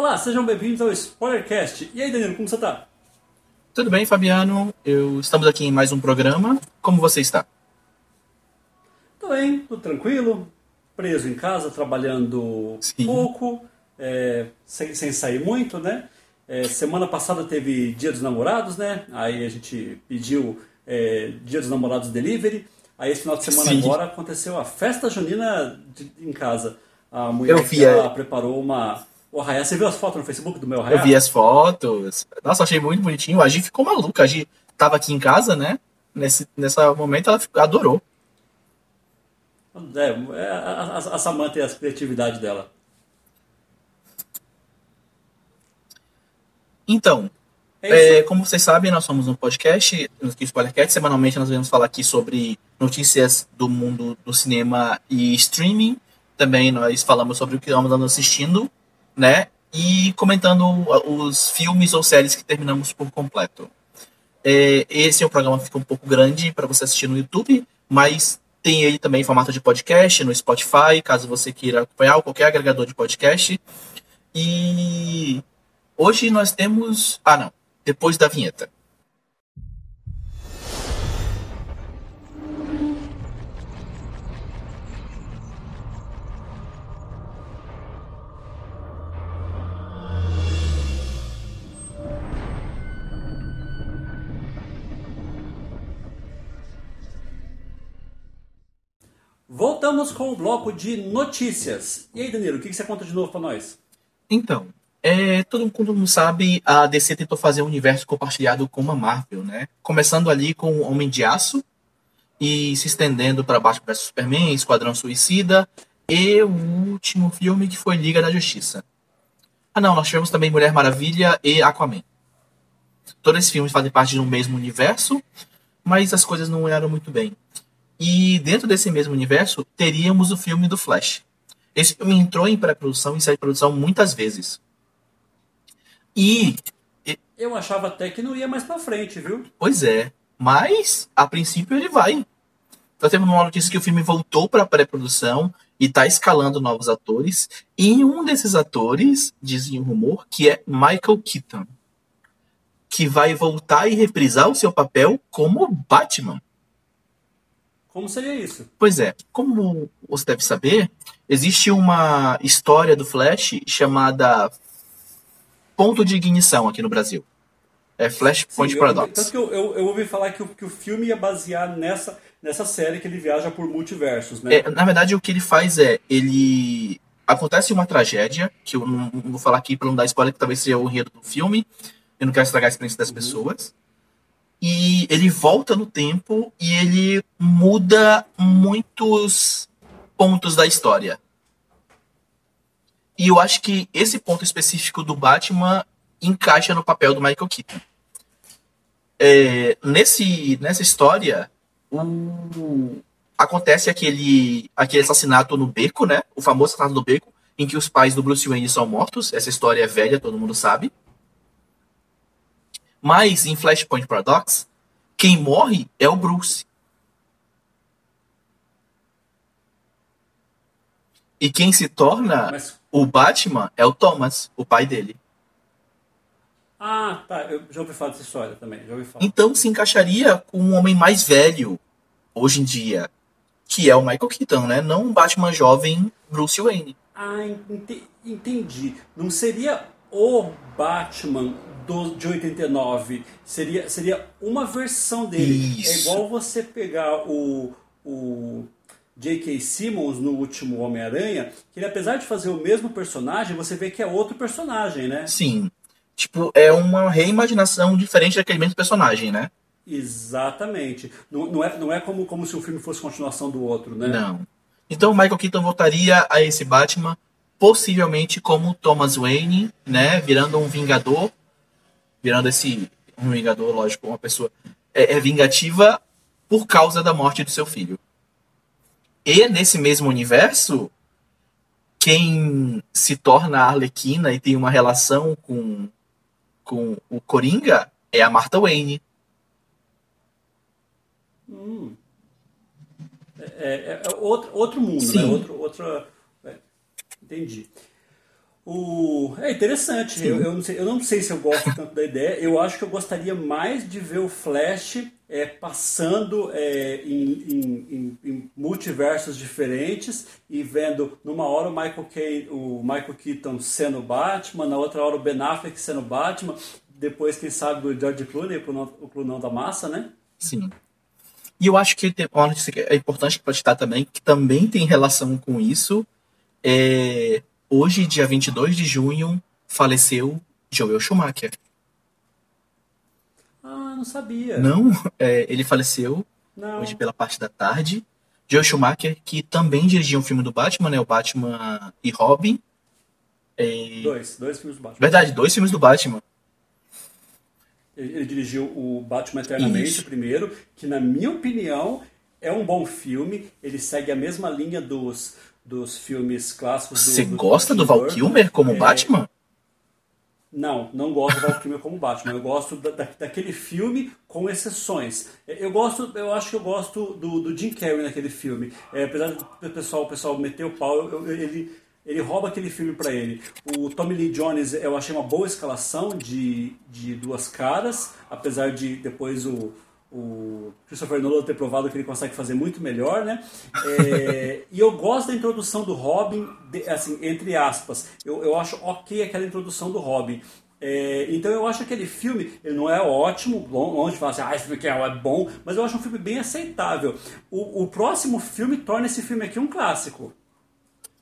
Olá, sejam bem-vindos ao Spoilercast. E aí, Danilo, como você tá? Tudo bem, Fabiano? Eu estamos aqui em mais um programa. Como você está? Tô bem, tudo tranquilo. Preso em casa, trabalhando Sim. pouco, é, sem, sem sair muito, né? É, semana passada teve Dia dos Namorados, né? Aí a gente pediu é, Dia dos Namorados Delivery. Aí esse final de semana Sim. agora aconteceu a festa junina de- em casa. A mulher Eu vi, ela é. preparou uma. O arraiá. Você viu as fotos no Facebook do meu arraiá? Eu vi as fotos. Nossa, achei muito bonitinho. A Gi ficou maluca. A Gi tava aqui em casa, né? Nesse, nessa momento ela ficou- adorou. É, é, a, a, a Samantha e a criatividade dela. Então, É é, como vocês sabem, nós somos um podcast, no Spoilercast. Semanalmente nós vamos falar aqui sobre notícias do mundo do cinema e streaming. Também nós falamos sobre o que estamos andando assistindo, né? E comentando os filmes ou séries que terminamos por completo. É, esse é um programa que fica um pouco grande para você assistir no YouTube, mas tem ele também em formato de podcast no Spotify, caso você queira acompanhar ou qualquer agregador de podcast. E hoje nós temos. Ah, não. Depois da vinheta. Voltamos com o bloco de notícias. E aí, Danilo, o que você conta de novo pra nós? Então, é, todo, mundo sabe, a DC tentou fazer um universo compartilhado com a Marvel, né? Começando ali com o Homem de Aço e se estendendo para Batman vs Superman, Esquadrão Suicida e o último filme que foi Liga da Justiça. Ah não, nós tivemos também Mulher Maravilha e Aquaman. Todos esses filmes fazem parte de um mesmo universo, mas as coisas não eram muito bem. E dentro desse mesmo universo, teríamos o filme do Flash. Esse filme entrou em pré-produção e saiu de produção muitas vezes. E, Eu achava até que não ia mais pra frente, viu? pois é, mas a princípio ele vai. Nós temos uma notícia que o filme voltou para pré-produção e está escalando novos atores. E um desses atores, dizem o rumor, que é Michael Keaton, que vai voltar e reprisar o seu papel como Batman. Como seria isso? Pois é, como você deve saber, existe uma história do Flash chamada Ponto de Ignição aqui no Brasil. É Flashpoint Sim, eu- Paradox. Tanto que eu, eu, eu ouvi falar que o, que o filme ia basear nessa, nessa série que ele viaja por multiversos, né? É, na verdade, o que ele faz é, ele acontece uma tragédia, que eu não, não vou falar aqui para não dar spoiler, que talvez seja o enredo do filme. Eu não quero estragar a experiência das pessoas. E ele volta no tempo e ele muda muitos pontos da história. E eu acho que esse ponto específico do Batman encaixa no papel do Michael Keaton. É, nesse, nessa história, o, acontece aquele, aquele assassinato no beco, né? O famoso assassinato no beco, em que os pais do Bruce Wayne são mortos. Essa história é velha, todo mundo sabe. Mas em Flashpoint Paradox, quem morre é o Bruce. E quem se torna Mas. o Batman é o Thomas, o pai dele. Ah, tá. Eu já ouvi falar dessa história também. Então se encaixaria com um homem mais velho hoje em dia, que é o Michael Keaton, né? Não um Batman jovem Bruce Wayne. Ah, ente- entendi. Não seria o Batman do, de 89. Seria, seria uma versão dele. Isso. É igual você pegar o, o J.K. Simmons no último Homem-Aranha, que ele, apesar de fazer o mesmo personagem, você vê que é outro personagem, né? Sim. Tipo, é uma reimaginação diferente daquele mesmo personagem, né? Exatamente. Não, não é, não é como, como se o filme fosse continuação do outro, né? Não. Então o Michael Keaton voltaria a esse Batman, possivelmente como Thomas Wayne, né? Virando um vingador. Virando esse. Um vingador, lógico, uma pessoa. É, é vingativa por causa da morte do seu filho. E nesse mesmo universo, quem se torna Arlequina e tem uma relação com, com o Coringa é a Martha Wayne. Hum. É, é- é outro, outro mundo, Sim. né? Outro, outra, é, entendi. O... É interessante. Eu, eu, não sei, eu não sei se eu gosto tanto da ideia. Eu acho que eu gostaria mais de ver o Flash é, passando é, em, em, em, multiversos diferentes e vendo numa hora o Michael, Kay, o Michael Keaton sendo o Batman, na outra hora o Ben Affleck sendo o Batman, depois, quem sabe, o George Clooney, o Clooney da massa, né? Sim. E eu acho que é importante para citar também, que também tem relação com isso, é Hoje, dia 22 de junho, faleceu Joel Schumacher. Ah, não sabia. Não, é, ele faleceu não. hoje pela parte da tarde. Joel Schumacher, que também dirigiu um filme do Batman, né? O Batman e Robin. É... Dois, dois filmes do Batman. Verdade, dois filmes do Batman. Ele, ele dirigiu o Batman Eternamente, Isso. primeiro, que na minha opinião é um bom filme. Ele segue a mesma linha dos dos filmes clássicos do Você gosta do Val Kilmer como é... Batman? Não, não gosto do Val Kilmer como Batman. Eu gosto da, da, daquele filme com exceções. Eu gosto, eu acho que eu gosto do, do Jim Carrey naquele filme. É, apesar do pessoal, o pessoal meter o pau, eu, eu, ele, ele rouba aquele filme para ele. O Tommy Lee Jones eu achei uma boa escalação de, de duas caras, apesar de depois o o Christopher Nolan ter provado que ele consegue fazer muito melhor, né? É, e eu gosto da introdução do Robin, de, assim, entre aspas. Eu, eu acho ok aquela introdução do Robin. É, então eu acho aquele filme, ele não é ótimo, longe de falar assim, ah, esse filme é bom, mas eu acho um filme bem aceitável. O, o próximo filme torna esse filme aqui um clássico.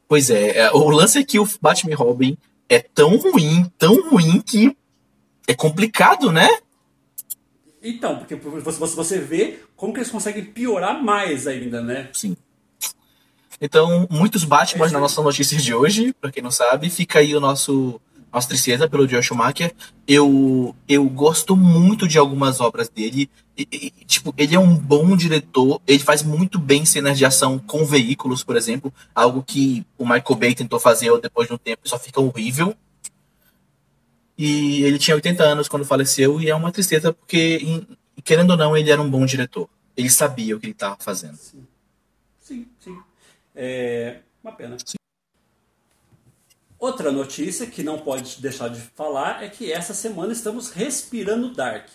Pois é, é o lance é que o Batman Robin é tão ruim, tão ruim que é complicado, né? Então, porque você, vê como que eles conseguem piorar mais ainda, né? Sim. Então, muitos Batman na nossa notícia de hoje, para quem não sabe, fica aí o nosso nossa tristeza pelo Joel Schumacher. Eu, eu gosto muito de algumas obras dele. E, e, tipo, ele é um bom diretor. Ele faz muito bem cenas de ação com veículos, por exemplo. Algo que o Michael Bay tentou fazer depois de um tempo só fica horrível. E ele tinha 80 anos quando faleceu, e é uma tristeza porque, querendo ou não, ele era um bom diretor. Ele sabia o que ele estava fazendo. Sim, sim. sim. É uma pena. Sim. Outra notícia que não pode deixar de falar é que essa semana estamos respirando Dark.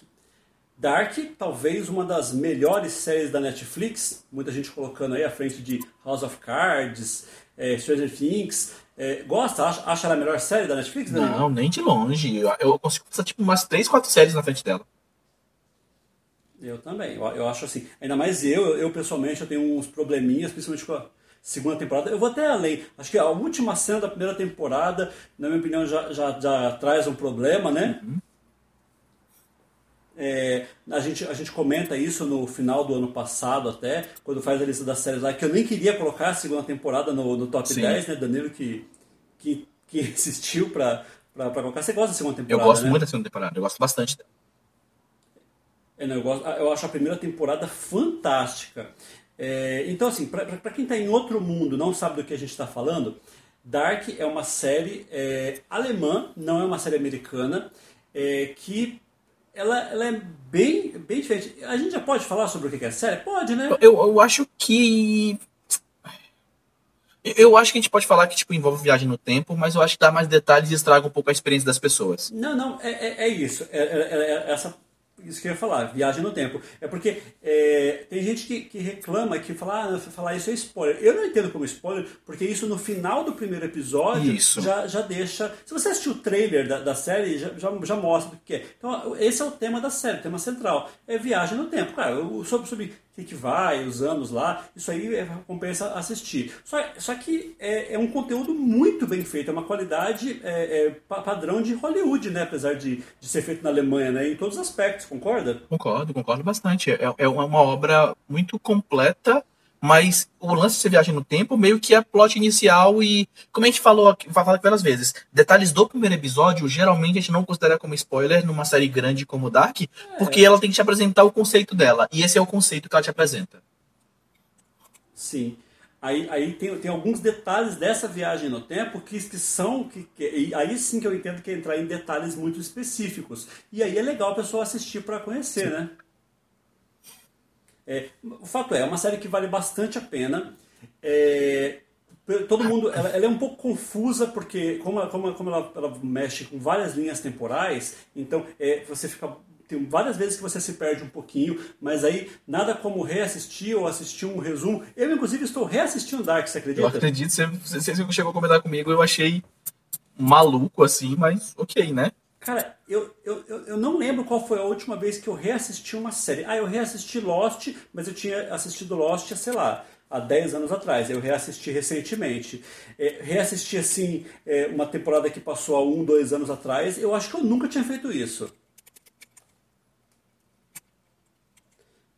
Dark, talvez uma das melhores séries da Netflix, muita gente colocando aí à frente de House of Cards, é, Stranger Things. É, gosta? Acha, acha ela a melhor série da Netflix? Né? Não, nem de longe. Eu, eu consigo passar tipo umas 3, 4 séries na frente dela. Eu também. Eu, eu acho assim. Ainda mais eu, eu pessoalmente, eu tenho uns probleminhas, principalmente com a segunda temporada. Eu vou até além. Acho que a última cena da primeira temporada, na minha opinião, já, já, já traz um problema, né? Uhum. É, a, gente, a gente comenta isso no final do ano passado até, quando faz a lista das séries lá, que eu nem queria colocar a segunda temporada no, no top Sim. 10, né? Danilo que, que, que insistiu pra, pra, pra colocar. Você gosta da segunda temporada? Eu gosto né? muito da segunda temporada, eu gosto bastante dela. É, não, eu, gosto, eu acho a primeira temporada fantástica. É, então, assim, para quem está em outro mundo, não sabe do que a gente está falando, Dark é uma série é, alemã, não é uma série americana, é, que ela, ela é bem, bem diferente. A gente já pode falar sobre o que é série? Pode, né? Eu, eu acho que. Eu acho que a gente pode falar que tipo, envolve viagem no tempo, mas eu acho que dá mais detalhes e estraga um pouco a experiência das pessoas. Não, não, é, é, é isso. É, é, é essa isso que eu ia falar, viagem no tempo. É porque é, tem gente que, que, reclama, que fala, ah, falar isso é spoiler. Eu não entendo como spoiler, porque isso no final do primeiro episódio já, já deixa. Se você assistiu o trailer da, da série, já, já, já, mostra o que é. Então, esse é o tema da série, o tema central. É viagem no tempo. Claro, sobre, sobre que, que vai, os anos lá, isso aí é, compensa assistir. Só, só que é, é, um conteúdo muito bem feito, é uma qualidade é, é padrão de Hollywood, né? Apesar de, de ser feito na Alemanha, né? Em todos os aspectos, concorda? Concordo, concordo bastante. É, é uma obra muito completa mas o lance de ser viagem no tempo meio que é plot inicial e, como a gente falou vai falar várias vezes, detalhes do primeiro episódio geralmente a gente não considera como spoiler numa série grande como Dark, é. porque ela tem que te apresentar o conceito dela, e esse é o conceito que ela te apresenta. Sim. Aí, aí tem, tem alguns detalhes dessa viagem no tempo que, que são. Que, que, aí sim que eu entendo que é entrar em detalhes muito específicos. E aí é legal a pessoa assistir para conhecer, sim. né? É, o fato é, é uma série que vale bastante a pena. É, todo mundo, ela, ela, é um pouco confusa porque como, ela, como, como ela, ela, mexe com várias linhas temporais, então é, você fica tem várias vezes que você se perde um pouquinho, mas aí nada como reassistir ou assistir um resumo. Eu, inclusive, estou reassistindo Dark, você acredita? Eu acredito, você, você, chegou a comentar comigo, eu achei maluco assim, mas ok, né? Cara, eu, eu, eu não lembro qual foi a última vez que eu reassisti uma série. Ah, eu reassisti Lost, mas eu tinha assistido Lost, sei lá, há 10 anos atrás. Eu reassisti recentemente. É, reassisti, assim, é, uma temporada que passou há um, dois anos atrás. Eu acho que eu nunca tinha feito isso.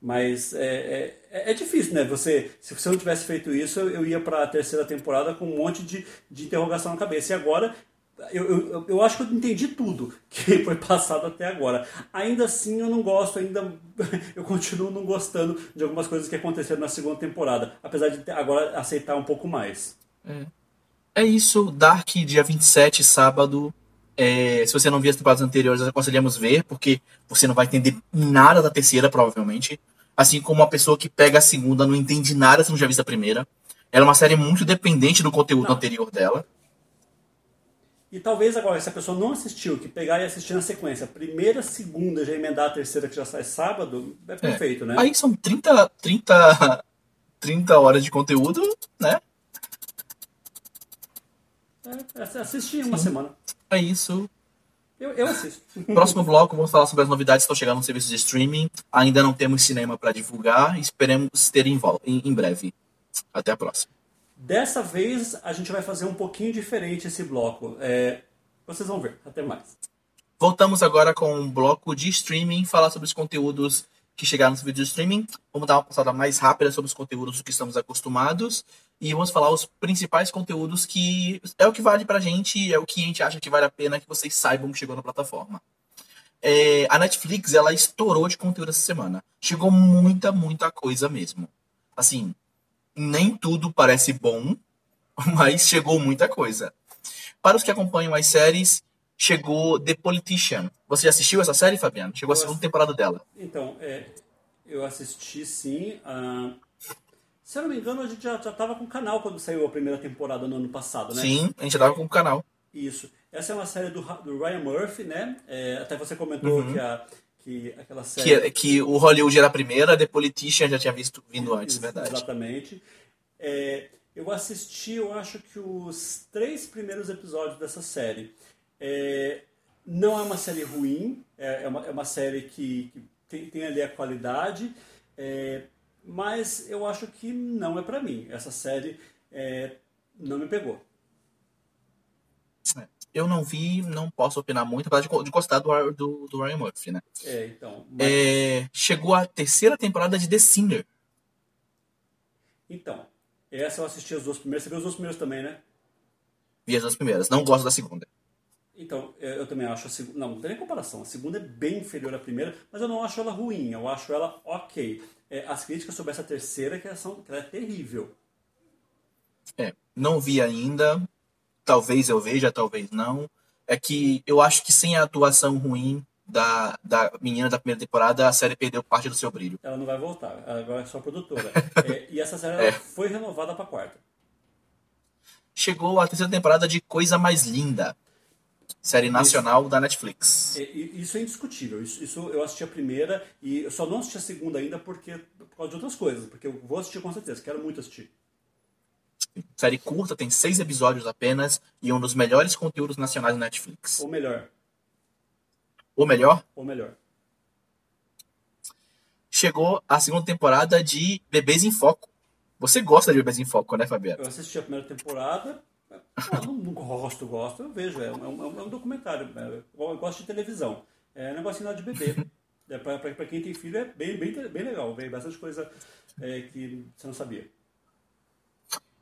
Mas é, é, é, difícil, né? Você, se você não tivesse feito isso, eu, eu ia para a terceira temporada com um monte de, de interrogação na cabeça. E agora eu, eu, eu, acho que eu entendi tudo que foi passado até agora. Ainda assim, eu não gosto, ainda eu continuo não gostando de algumas coisas que aconteceram na segunda temporada, apesar de agora aceitar um pouco mais. É, é isso, Dark, dia 27, sábado. É, se você não viu as temporadas anteriores, aconselhamos ver, porque você não vai entender nada da terceira, provavelmente. Assim como uma pessoa que pega a segunda não entende nada se não já viu a primeira. Ela é uma série muito dependente do conteúdo não. anterior dela. E talvez agora, se a pessoa não assistiu, que pegar e assistir na sequência, primeira, segunda, já emendar a terceira que já sai sábado, é, é. perfeito, é. né? Aí são 30, 30, 30 horas de conteúdo, né? É, é assistir uma Sim. semana. É isso. Eu, eu assisto. Próximo bloco, vamos falar sobre as novidades que estão chegando no serviço de streaming. Ainda não temos cinema para divulgar. Esperemos ter em, em, em breve. Até a próxima. Dessa vez a gente vai fazer um pouquinho diferente esse bloco. É, vocês vão ver. Até mais. Voltamos agora com um bloco de streaming, falar sobre os conteúdos que chegaram nos vídeos de streaming. Vamos dar uma passada mais rápida sobre os conteúdos que estamos acostumados. E vamos falar os principais conteúdos que é o que vale pra gente, é o que a gente acha que vale a pena que vocês saibam que chegou na plataforma. É, a Netflix, ela estourou de conteúdo essa semana. Chegou muita, muita coisa mesmo. Assim, nem tudo parece bom, mas chegou muita coisa. Para os que acompanham as séries, chegou The Politician. Você já assistiu essa série, Fabiano? Chegou eu a segunda temporada dela. Então, é, eu assisti sim. Se eu não me engano, a gente já estava com o canal quando saiu a primeira temporada no ano passado, né? Sim, a gente já estava com o canal. Isso. Essa é uma série do, do Ryan Murphy, né? É, até você comentou uhum. que a que aquela série... Que, que o Hollywood era a primeira, The Politician já tinha visto vindo antes, verdade. Exatamente. É, eu assisti, eu acho que os três primeiros episódios dessa série. É, não é uma série ruim, é, é, uma, é uma série que, que tem, tem, ali a qualidade, é, mas eu acho que não é para mim. Essa série é, não me pegou. Eu não vi, não posso opinar muito, apesar de, de gostar do, do, do Ryan Murphy, né? É, então. Mas... É, chegou a terceira temporada de The Sinner. Então, essa eu assisti as duas primeiras. Você viu as duas primeiras também, né? Vi as duas primeiras. Não gosto da segunda. Então, eu também acho a segunda. Não, não tem nem comparação. A segunda é bem inferior à primeira, mas eu não acho ela ruim. Eu acho ela ok. É, as críticas sobre essa terceira que, são, que ela é terrível. É, não vi ainda talvez eu veja, talvez não, é que eu acho que sem a atuação ruim da, da menina da primeira temporada, a série perdeu parte do seu brilho. Ela não vai voltar, agora é só produtora. é, e essa série é. foi renovada para quarta. Chegou a terceira temporada de Coisa Mais Linda, série nacional isso, da Netflix. É, isso é indiscutível. Isso, isso, eu assisti a primeira e eu só não assisti a segunda ainda porque por causa de outras coisas, porque eu vou assistir com certeza, quero muito assistir. Série curta, tem seis episódios apenas e um dos melhores conteúdos nacionais da Netflix. Ou melhor. Ou melhor? Ou melhor. Chegou a segunda temporada de Bebês em Foco. Você gosta de Bebês em Foco, né, Fabiano? Eu assisti a primeira temporada. Não, não, gosto, gosto. Eu vejo. É um, é um, é um documentário. É, eu gosto de televisão. É um negocinho lá de bebê. É, para quem tem filho é bem, bem, bem legal. Vem bastante coisa é, que você não sabia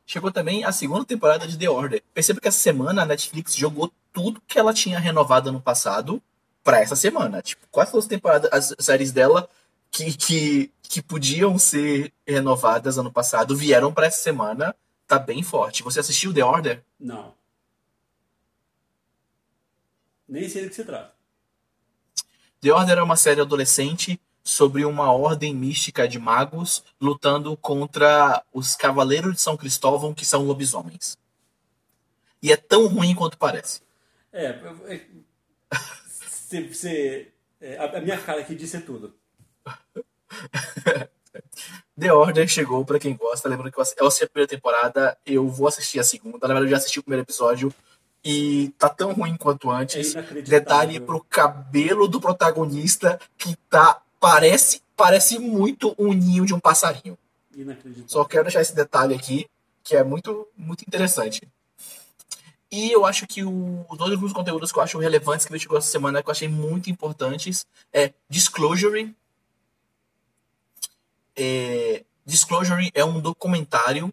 chegou também a segunda temporada de The Order. Perceba que essa semana a Netflix jogou tudo que ela tinha renovado ano passado para essa semana. Tipo, quais foram as temporadas, as séries dela que, que, que podiam ser renovadas ano passado vieram para essa semana. Tá bem forte. Você assistiu The Order? Não. Nem sei do que se trata. The Order é uma série adolescente sobre uma ordem mística de magos lutando contra os Cavaleiros de São Cristóvão, que são lobisomens. E é tão ruim quanto parece. É, é, você, você, é, a minha cara aqui disse tudo. The Order chegou para quem gosta. Lembrando que eu assisti a primeira temporada, eu vou assistir a segunda. Na verdade, eu já assisti o primeiro episódio e tá tão ruim quanto antes. É Detalhe pro cabelo do protagonista que tá parece parece muito um ninho de um passarinho. Só quero deixar esse detalhe aqui que é muito muito interessante. E eu acho que o, os dois últimos conteúdos que eu acho relevantes que eu chegou essa semana que eu achei muito importantes é Disclosure. É, Disclosure é um documentário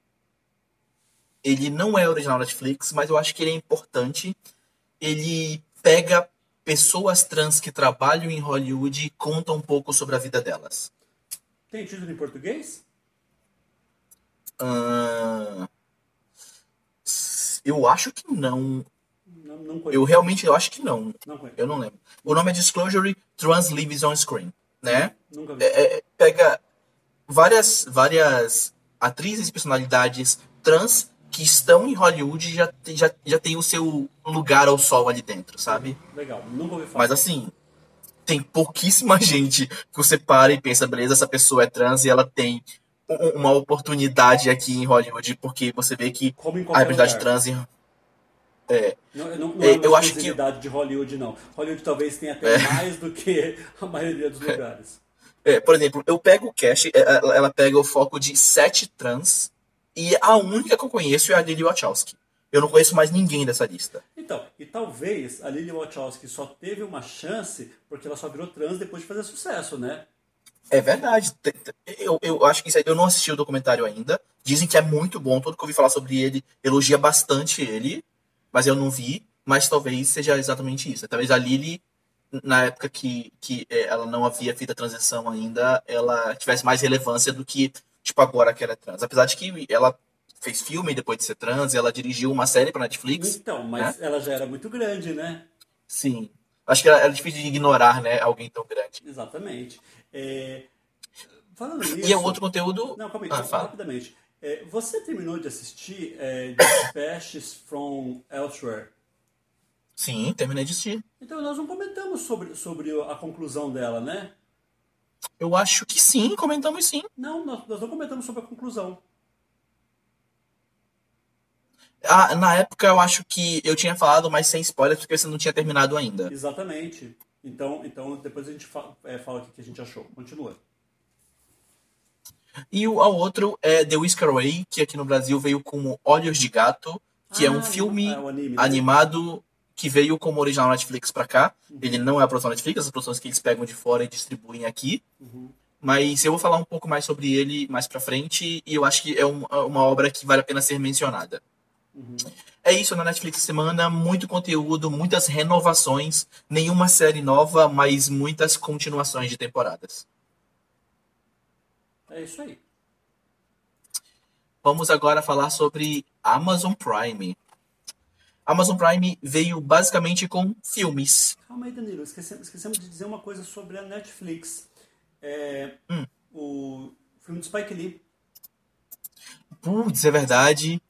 ele não é original Netflix, mas eu acho que ele é importante. Ele pega pessoas trans que trabalham em Hollywood e conta um pouco sobre a vida delas. Tem título em português? Uh, eu acho que não. Não, não eu realmente eu acho que não. não eu não lembro. O nome é Disclosure Trans Lives on Screen, né? Nunca vi. É, é, pega várias várias atrizes e personalidades trans que estão em Hollywood já, já, já tem o seu lugar ao sol ali dentro, sabe? Legal, nunca ouvi falar. Mas assim, tem pouquíssima gente que você para e pensa, beleza, essa pessoa é trans e ela tem uma oportunidade aqui em Hollywood, porque você vê que a representante trans em... É. Não, não, não é, é eu acho que de Hollywood não. Hollywood talvez tenha até é. mais do que a maioria dos lugares. É, por exemplo, eu pego o cache, é, ela pega o foco de sete trans e a única que eu conheço é a Lily Wachowski. Eu não conheço mais ninguém dessa lista. Então, e talvez a Lily Wachowski só teve uma chance porque ela só virou trans depois de fazer sucesso, né? É verdade. Eu, eu acho que isso aí, eu não assisti o documentário ainda. Dizem que é muito bom. Tudo que eu ouvi falar sobre ele elogia bastante ele, mas eu não vi. Mas talvez seja exatamente isso. Talvez a Lily, na época que, que é, ela não havia feito a transição ainda, ela tivesse mais relevância do que tipo, agora que ela é trans. Apesar de que ela fez filme depois de ser trans, ela dirigiu uma série pra Netflix. Então, mas né? ela já era muito grande, né? Sim. Acho que era, difícil de ignorar, né, alguém tão grande. Exatamente. É... Falando nisso... E é outro conteúdo... Não, calma aí, ah, fala. rapidamente. É, você terminou de assistir é, Dispatches from Elsewhere? Sim, terminei de assistir. Então nós não comentamos sobre, sobre a conclusão dela, né? Eu acho que sim, comentamos sim. Não, nós, nós não comentamos sobre a conclusão. Ah, na época eu acho que eu tinha falado, mas sem spoilers, porque você não tinha terminado ainda. Exatamente. Então, então depois a gente fala, é, fala o que a gente achou. Continua. E o outro é The Whisker Away, que aqui no Brasil veio como Olhos de Gato, que ah, é um filme é um anime, né? animado que veio como original Netflix para cá. Uhum. Ele não é a produção Netflix, as produções que eles pegam de fora e distribuem aqui. Uhum. Mas eu vou falar um pouco mais sobre ele mais para frente e eu acho que é um, uma obra que vale a pena ser mencionada. Uhum. É isso na Netflix semana, muito conteúdo, muitas renovações, nenhuma série nova, mas muitas continuações de temporadas. É isso aí. Vamos agora falar sobre Amazon Prime. Amazon Prime veio basicamente com filmes. Calma aí, Danilo. Esquecemos, esquecemos de dizer uma coisa sobre a Netflix. É, hum. O filme do Spike Lee. Putz, é verdade.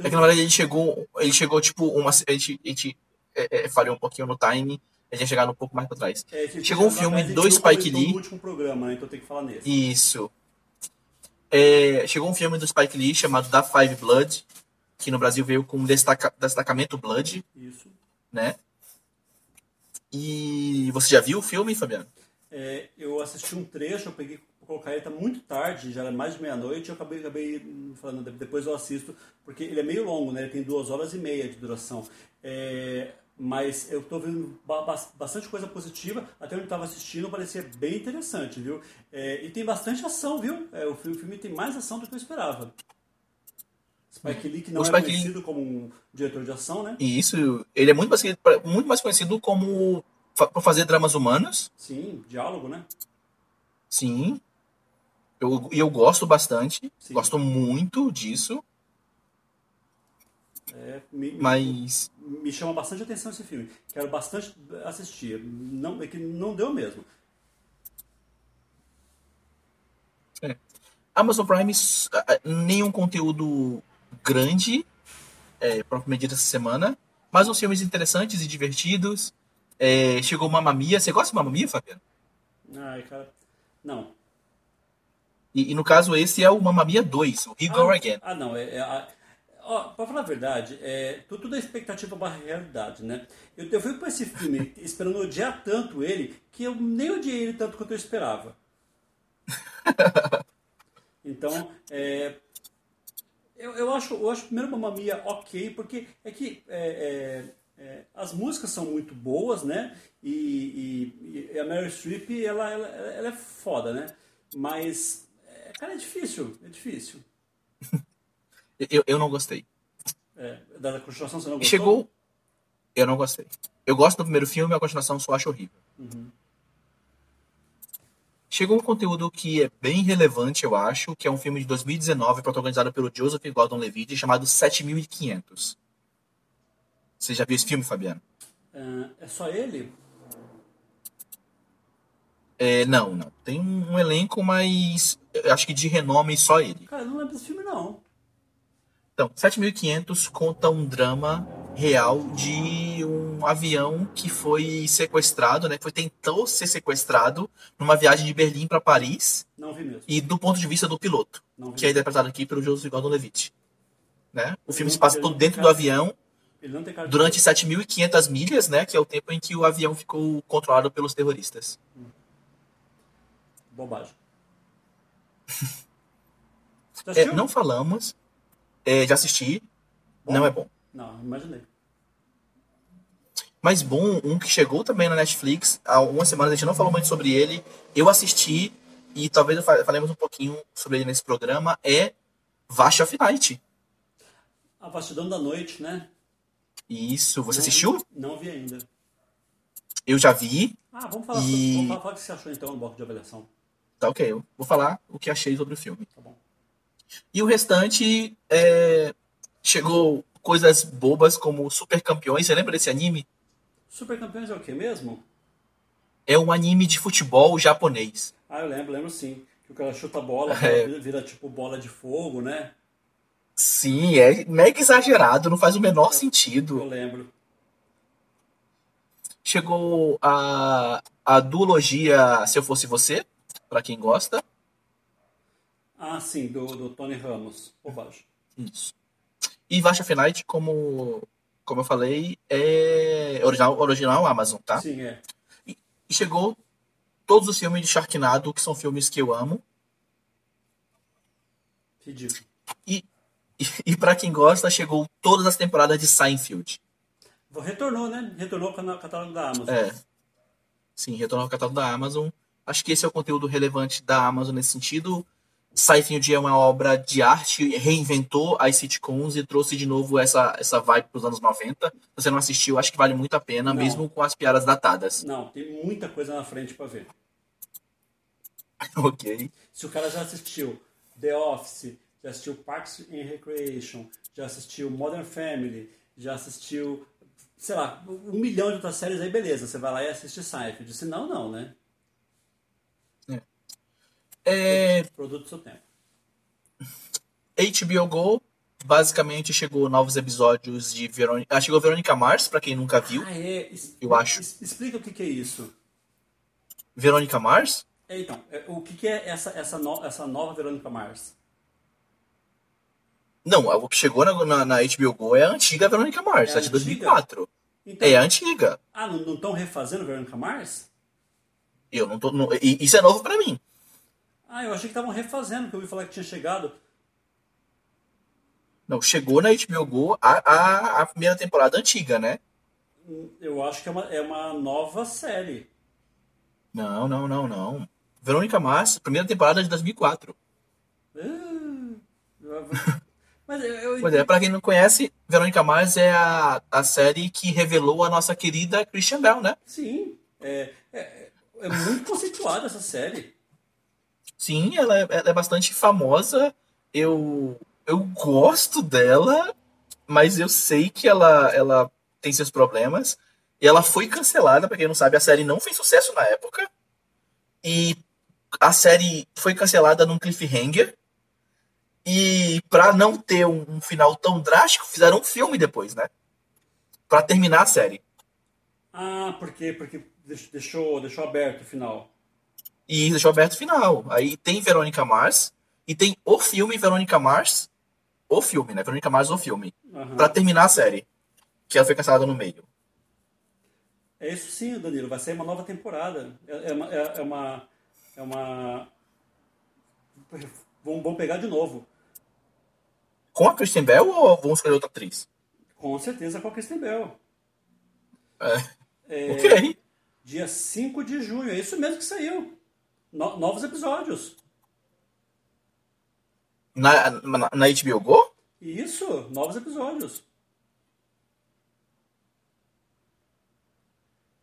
É que na verdade ele chegou, ele chegou tipo uma. A gente, a gente é, é, falhou um pouquinho no time. A gente ia chegar um pouco mais pra trás. É, chegou um filme do Spike Lee. Último programa, né? Então tem que falar nesse. Isso. É, chegou um filme do Spike Lee chamado Da Five Blood, que no Brasil veio com destaca, Destacamento Blood. Isso. Né? E você já viu o filme, Fabiano? É, eu assisti um trecho, eu peguei colocar ele tá muito tarde, já era mais de meia-noite, eu acabei, acabei falando, depois eu assisto, porque ele é meio longo, né? Ele tem duas horas e meia de duração. É, mas eu estou vendo bastante coisa positiva, até onde estava assistindo parecia bem interessante, viu? É, e tem bastante ação, viu? É, o, filme, o filme tem mais ação do que eu esperava. Spike Lee, que não o é conhecido Lee... como um diretor de ação, né? Isso, ele é muito mais, muito mais conhecido como por fazer dramas humanos. Sim, diálogo, né? Sim. Eu, eu gosto bastante, Sim. gosto muito disso. É, me, mas me chama bastante atenção esse filme. Quero bastante assistir. Não, é que não deu mesmo. Amazon Prime, nenhum conteúdo grande, é, propriamente dito essa semana, mas uns filmes interessantes e divertidos. É, chegou Mamma Mia. Você gosta de Mamma Mia, Fabiano? Ai, cara. Não. E, e no caso, esse é o Mamma Mia 2, o He Go ah, Again. Ah, não. É, é, a- ó, pra falar a verdade, é, tu- tudo é expectativa barra realidade, né? Eu, eu fui pra esse filme esperando odiar tanto ele que eu nem odiei ele tanto quanto eu esperava. Então, é, eu, eu, acho, eu acho primeiro Mamma Mia ok, porque é que é, é, é, as músicas são muito boas, né? E, e- e a Meryl Streep, ela, ela, ela é foda, né? Mas, é, cara, é difícil, é difícil. Eu, eu não gostei. É, da continuação você não gostou? Chegou. Eu não gostei. Eu gosto do primeiro filme, a continuação só acho horrível. Chegou um conteúdo que é bem relevante, eu acho, que é um filme de 2019 protagonizado pelo Joseph Gordon-Levitt chamado 7500. Você já viu esse filme, Fabiano? É, é só ele? É, não, não. Tem um, elenco, mas acho que de renome só ele. Cara, eu não lembro desse filme, não. Então, 7500 conta um drama real de um avião que foi sequestrado, né? Que foi tentou ser sequestrado numa viagem de Berlim para Paris Não vi mesmo. e do ponto de vista do piloto, que é interpretado aqui pelo Joseph Gordon-Levitt, né? O filme se passa todo dentro do avião durante 7.500 milhas, né? Que é o tempo em que o avião ficou controlado pelos terroristas. Bobagem. Já É, não falamos, é, já assisti, Bom? não é bom. Não, imaginei. Mas bom, um que chegou também na Netflix, há uma semana a gente não falou muito sobre ele, eu assisti e talvez falemos um pouquinho sobre ele nesse programa, é Vash of Night. A Vastidão da Noite, né? Isso, você Não- assistiu? Não vi ainda. Eu já vi, Ah, vamos falar, E- sobre, vamos falar, falar o que você achou então no bloco de avaliação. tá ok, eu vou falar o que achei sobre o filme. Tá bom. E o restante, é, chegou coisas bobas como Super Campeões, você lembra desse anime? Super Campeões é o que mesmo? É um anime de futebol japonês. Ah, eu lembro, lembro sim. Que o cara chuta a bola, É. vira, tipo bola de fogo, né? Sim, é mega exagerado, não faz o menor Eu sentido. lembro. Chegou a, a duologia Se Eu Fosse Você, pra quem gosta. Ah, sim, do, do Tony Ramos. Bobagem. Isso. E Vacha Night, como, como eu falei, é original, original Amazon, tá? Sim, é. E chegou todos os filmes de Sharknado, que são filmes que eu amo. Ridículo. E, e, e para quem gosta, chegou todas as temporadas de Seinfeld. Retornou, né? Retornou ao catálogo da Amazon. É. Sim, retornou ao catálogo da Amazon. Acho que esse é o conteúdo relevante da Amazon nesse sentido. Seinfeld é uma obra de arte, reinventou as sitcoms e trouxe de novo essa, essa vibe para os anos 90. Se você não assistiu, acho que vale muito a pena, Não. mesmo com as piadas datadas. Não, tem muita coisa na frente pra ver. ok. Se o cara já assistiu The Office, já assistiu Parks and Recreation, já assistiu Modern Family, já assistiu, sei lá, um milhão de outras séries, aí beleza, você vai lá e assiste Seinfeld. Se não, não, né? É, Produto do seu tempo. HBO Go, basicamente chegou novos episódios de Verônica. Ah, chegou Verônica Mars, para quem nunca viu. Ah, é? Eu acho. Explica o que, que é isso. Verônica Mars? É, então, é, o que, que é essa, essa, no- essa nova Verônica Mars? Não, o que chegou na, na, na HBO Go é a antiga Verônica Mars, É é, de antiga? 2004. Então, É a antiga. Ah, não estão refazendo Verônica Mars? Eu não tô. não- isso é novo pra mim. Ah, eu achei que estavam refazendo, que eu ouvi falar que tinha chegado. Não, chegou na HBO Go a, a, a primeira temporada antiga, né? Eu acho que é uma, é uma nova série. Não, não, não, não. Verônica Mars, primeira temporada de 2004. Ah, Mas eu Pois é, pra quem não conhece, Verônica Mars é a, a série que revelou a nossa querida Christian Bell, né? Sim, é, é, é muito conceituada essa série. Sim, ela é, ela é bastante famosa. Eu, eu gosto dela, mas eu sei que ela, ela tem seus problemas. E ela foi cancelada, pra quem não sabe, a série não fez sucesso na época. E a série foi cancelada num cliffhanger. E pra não ter um, um final tão drástico, fizeram um filme depois, né? Pra terminar a série. Ah, por quê? Porque deixou, deixou aberto o final. E deixou aberto o final. Aí tem Verônica Mars e tem o filme Verônica Mars. O filme, né? Verônica Mars, o filme. Aham. Pra terminar a série. Que ela foi cancelada no meio. É isso sim, Danilo. Vai sair uma nova temporada. É, é uma, é, é uma. É uma. Vamos, vamos pegar de novo. Com a Kristen Bell ou vamos escolher outra atriz? Com certeza com a Kristen Bell. É. Ok. Dia 5 de junho. É isso mesmo que saiu. No- novos episódios. Na, na, na HBO Go? Isso, novos episódios.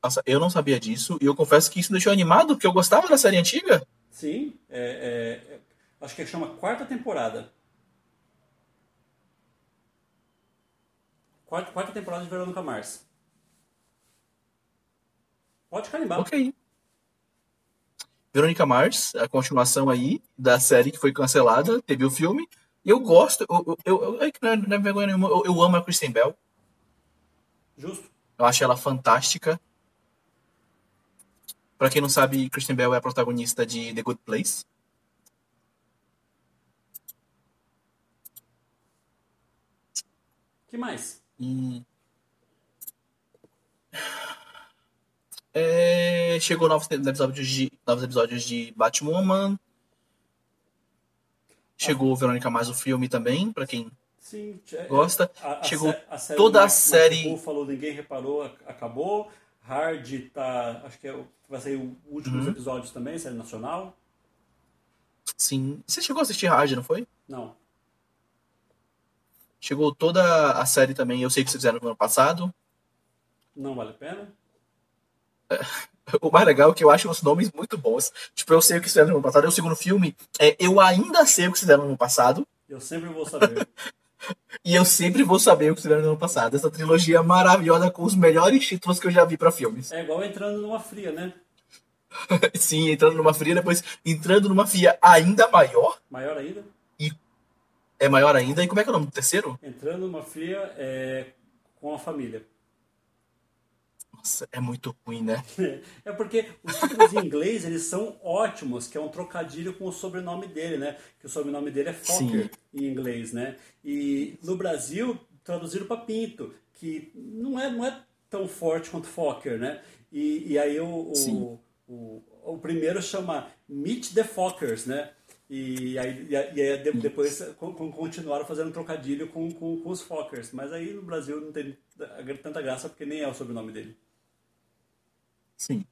Nossa, eu não sabia disso. E eu confesso que isso me deixou animado, porque eu gostava da série antiga. Sim, é, é- é- acho que chama quarta temporada. Quarta, quarta temporada de Verônica Mars. Pode carimbar. Ok. Verônica Mars, a continuação aí da série que foi cancelada, teve o filme. Eu gosto, eu, eu, eu, é que não, é, não é vergonha nenhuma, eu, eu amo a Kristen Bell. Justo. Eu acho ela fantástica. Pra quem não sabe, Kristen Bell é a protagonista de The Good Place. que mais? E... É, chegou novos episódios de, novos episódios de Batwoman. Chegou Verônica Mais o filme também, pra quem Sim. é- gosta. a- a Chegou a série toda a série. Mark falou, ninguém reparou, ac- acabou. Hard tá. Acho que é vai sair o último dos Uhum. episódios também, série nacional. Sim. Você chegou a assistir Hard, não foi? Não. Chegou toda a série também, eu sei que vocês fizeram no ano passado. Não vale a pena. O mais legal é que eu acho os nomes muito bons. Tipo, eu sei o que fizeram no ano passado. E o segundo filme, é, eu ainda sei o que fizeram no ano passado. Eu sempre vou saber. E eu sempre vou saber o que fizeram no ano passado. Essa trilogia maravilhosa com os melhores títulos que eu já vi pra filmes. é igual entrando numa fria, né? Sim, entrando numa fria, depois entrando numa fria ainda maior. Maior ainda. É maior ainda. E como é que é o nome do terceiro? Entrando numa fria é, com a família. Nossa, é muito ruim, né? É porque os títulos em inglês eles são ótimos, que é um trocadilho com o sobrenome dele, né? Que o sobrenome dele é Fokker Sim. em inglês, né? E no Brasil traduziram para Pinto, que não é, não é tão forte quanto Fokker, né? E, e aí o, o, o, o primeiro chama Meet the Fokkers, né? E aí, e aí- aí de- depois con- con- continuaram fazendo trocadilho com, com, com os Fokkers. Mas aí no Brasil não tem tanta graça porque nem é o sobrenome dele. Sim.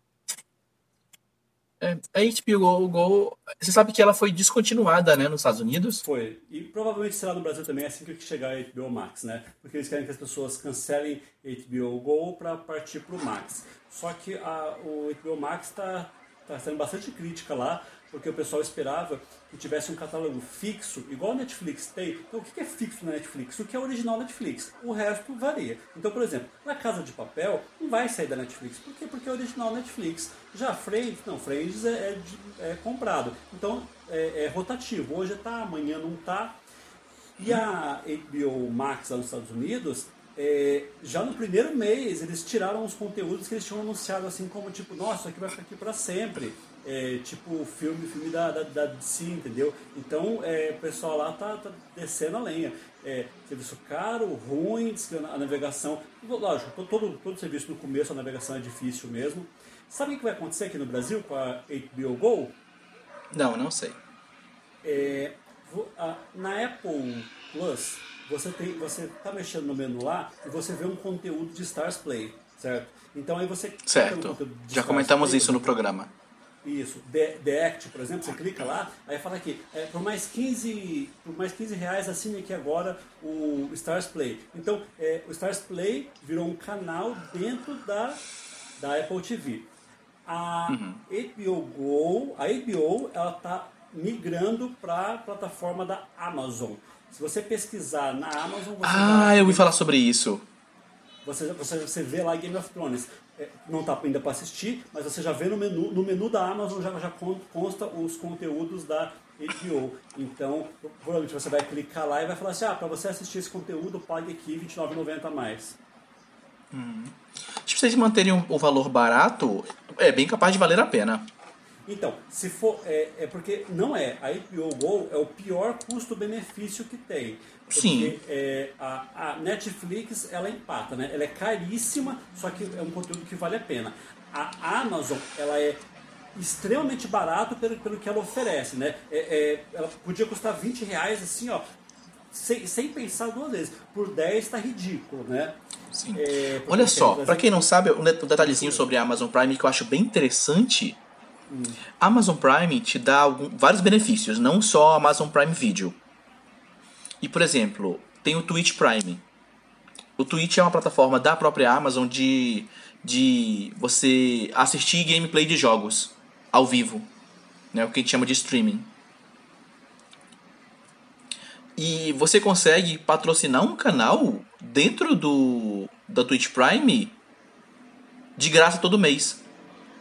É, a HBO Go, você sabe que ela foi descontinuada, né, nos Estados Unidos? Foi. E provavelmente será no Brasil também assim que chegar a HBO Max, né? Porque eles querem que as pessoas cancelem HBO Go para partir pro Max. Só que a, o HBO Max está tá sendo bastante crítica lá, porque o pessoal esperava que tivesse um catálogo fixo, igual a Netflix tem. Então o que é fixo na Netflix? O que é original Netflix. O resto varia. Então, por exemplo, na Casa de Papel não vai sair da Netflix. Por quê? Porque é original Netflix. Já Friends, não, Friends é, é é comprado. Então é, é rotativo. Hoje tá, amanhã não tá. E a HBO Max lá nos Estados Unidos, é, já no primeiro mês, eles tiraram os conteúdos que eles tinham anunciado, assim como tipo, nossa, isso aqui vai ficar aqui para sempre. É, tipo, filme, filme da, da, da DC, entendeu? Então, é, o pessoal lá tá, tá descendo a lenha. É, serviço caro, ruim, a navegação. Lógico, to- todo, todo serviço no começo a navegação é difícil mesmo. Sabe o que vai acontecer aqui no Brasil com a HBO Go? Não, não sei. É, na Apple Plus, você tem, você tá mexendo no menu lá e você vê um conteúdo de Stars Play, certo? Então aí você Certo. Já Stars comentamos Play, isso no programa. Isso, The, The Act, por exemplo, você clica lá, aí fala aqui, é, por mais 15, por mais 15 reais assine aqui agora o Stars Play. Então, é, o Stars Play virou um canal dentro da, da Apple TV. A HBO Go, a HBO, ela tá migrando para a plataforma da Amazon. Se você pesquisar na Amazon, você Ah, eu ouvi falar sobre isso. você, você, você vê lá Game of Thrones. É, não está ainda para assistir, mas você já vê no menu, no menu da Amazon já, já consta os conteúdos da HBO. Então, provavelmente você vai clicar lá e vai falar assim, ah, para você assistir esse conteúdo, pague aqui R$29,90 a mais. Hum. Se vocês manterem o valor barato, é bem capaz de valer a pena. Então, se for. É, é porque não é. A HBO Go é o pior custo-benefício que tem. Porque, Sim. É, a, a, Netflix ela empata, né? Ela é caríssima, só que é um conteúdo que vale a pena. A Amazon ela é extremamente barato pelo, pelo que ela oferece, né? É, é, ela podia custar 20 reais assim, ó, sem, sem pensar duas vezes. Por 10 está ridículo, né? Sim. É, Olha só, para quem não sabe, um detalhezinho sobre a Amazon Prime que eu acho bem interessante Hum. Amazon Prime te dá algum, vários benefícios, não só Amazon Prime Video. E, por exemplo, tem o Twitch Prime. O Twitch é uma plataforma da própria Amazon de, de você assistir gameplay de jogos ao vivo. Né, o que a gente chama de streaming. E você consegue patrocinar um canal dentro do da Twitch Prime de graça todo mês.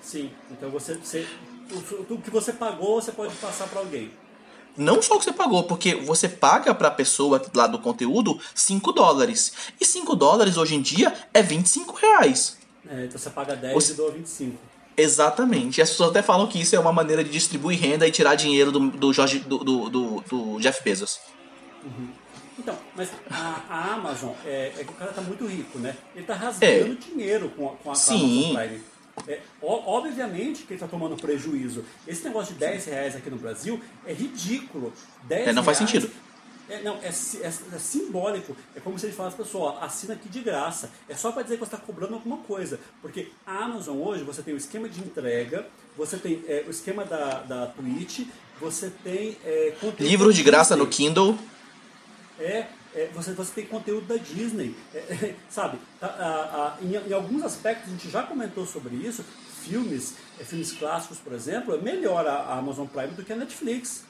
Sim, então você, você o, o que você pagou você pode passar para alguém. Não só o que você pagou, porque você paga para a pessoa lá do conteúdo 5 dólares. E 5 dólares hoje em dia é 25 reais. É, então você paga 10 você... e doa 25. Exatamente. E as pessoas até falam que isso é uma maneira de distribuir renda e tirar dinheiro do, do, Jorge, do, do, do, do Jeff Bezos. Uhum. Então, mas a, a Amazon, é, é, que o cara tá muito rico, né? Ele tá rasgando é. dinheiro com a, com a, Sim. Com a Amazon Prime. É, obviamente que ele está tomando prejuízo. Esse negócio de 10 reais aqui no Brasil é ridículo. 10 é, não faz sentido. É, não, é, é, é, simbólico. É como se ele falasse, pessoal, assina aqui de graça. É só para dizer que você está cobrando alguma coisa. Porque a Amazon hoje, você tem o esquema de entrega, você tem é, o esquema da, da Twitch, você tem é, Livros de graça no Kindle. É, é, você, você tem conteúdo da Disney, é, é, sabe? A, a, a, em, em, alguns aspectos, a gente já comentou sobre isso, filmes, é, filmes clássicos, por exemplo, é melhor a, Amazon Prime do que a Netflix.